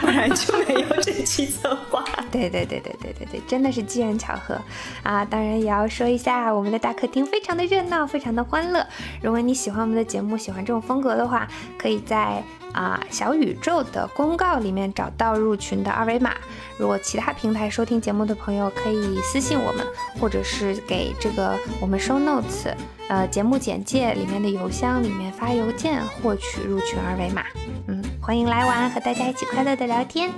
不然就没有这期策划。对对对对对对对，真的是机缘巧合啊！当然也要说一下，我们的大客厅非常的热闹，非常的欢乐。如果你喜欢我们的节目，喜欢这种风格的话，可以在。啊，小宇宙的公告里面找到入群的二维码。如果其他平台收听节目的朋友，可以私信我们，或者是给这个我们 show notes，呃，节目简介里面的邮箱里面发邮件获取入群二维码。嗯，欢迎来玩，和大家一起快乐的聊天。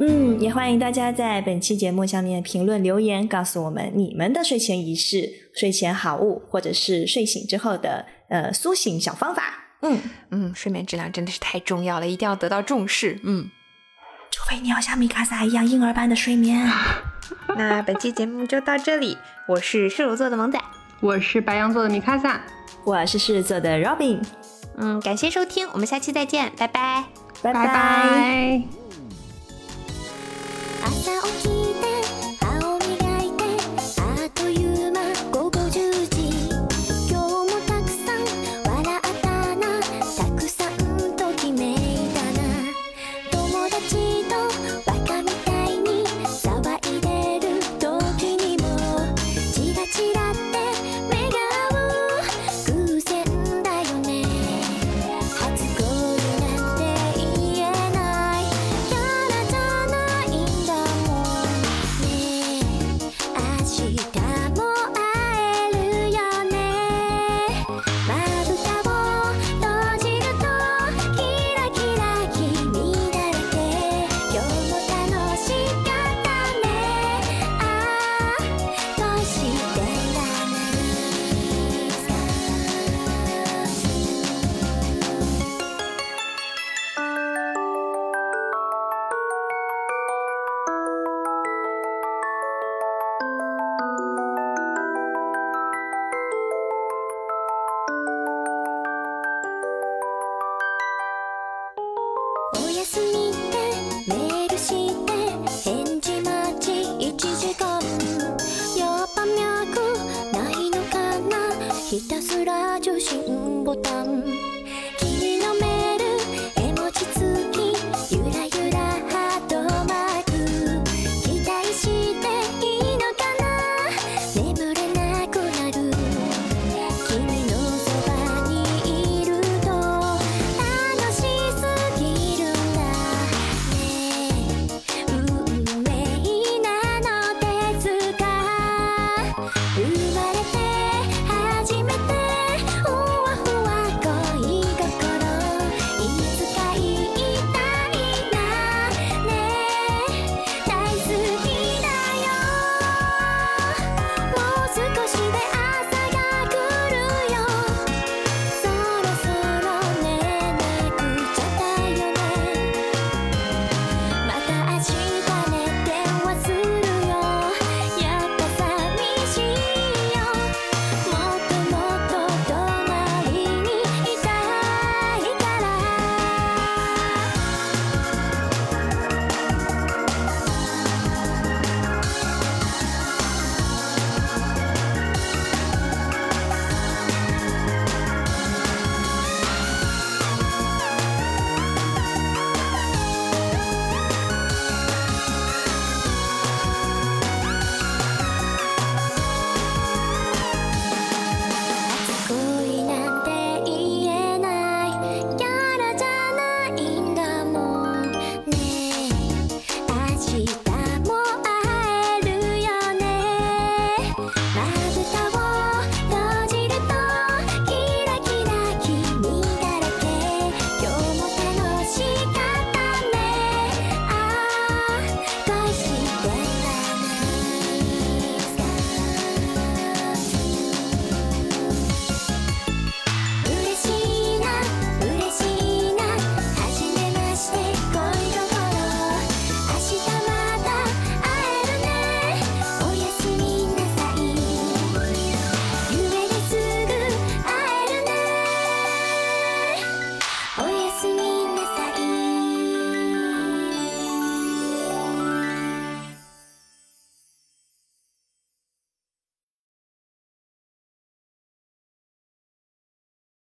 嗯，也欢迎大家在本期节目下面评论留言，告诉我们你们的睡前仪式、睡前好物，或者是睡醒之后的呃苏醒小方法。嗯。嗯睡眠质量真的是太重要了一定要得到重视嗯。除非你要像米卡萨一样婴儿般的睡眠。那本期节目就到这里我是射手座的萌仔我是白羊座的米卡萨我是狮子座的 robin 嗯感谢收听我们下期再见拜拜。拜拜。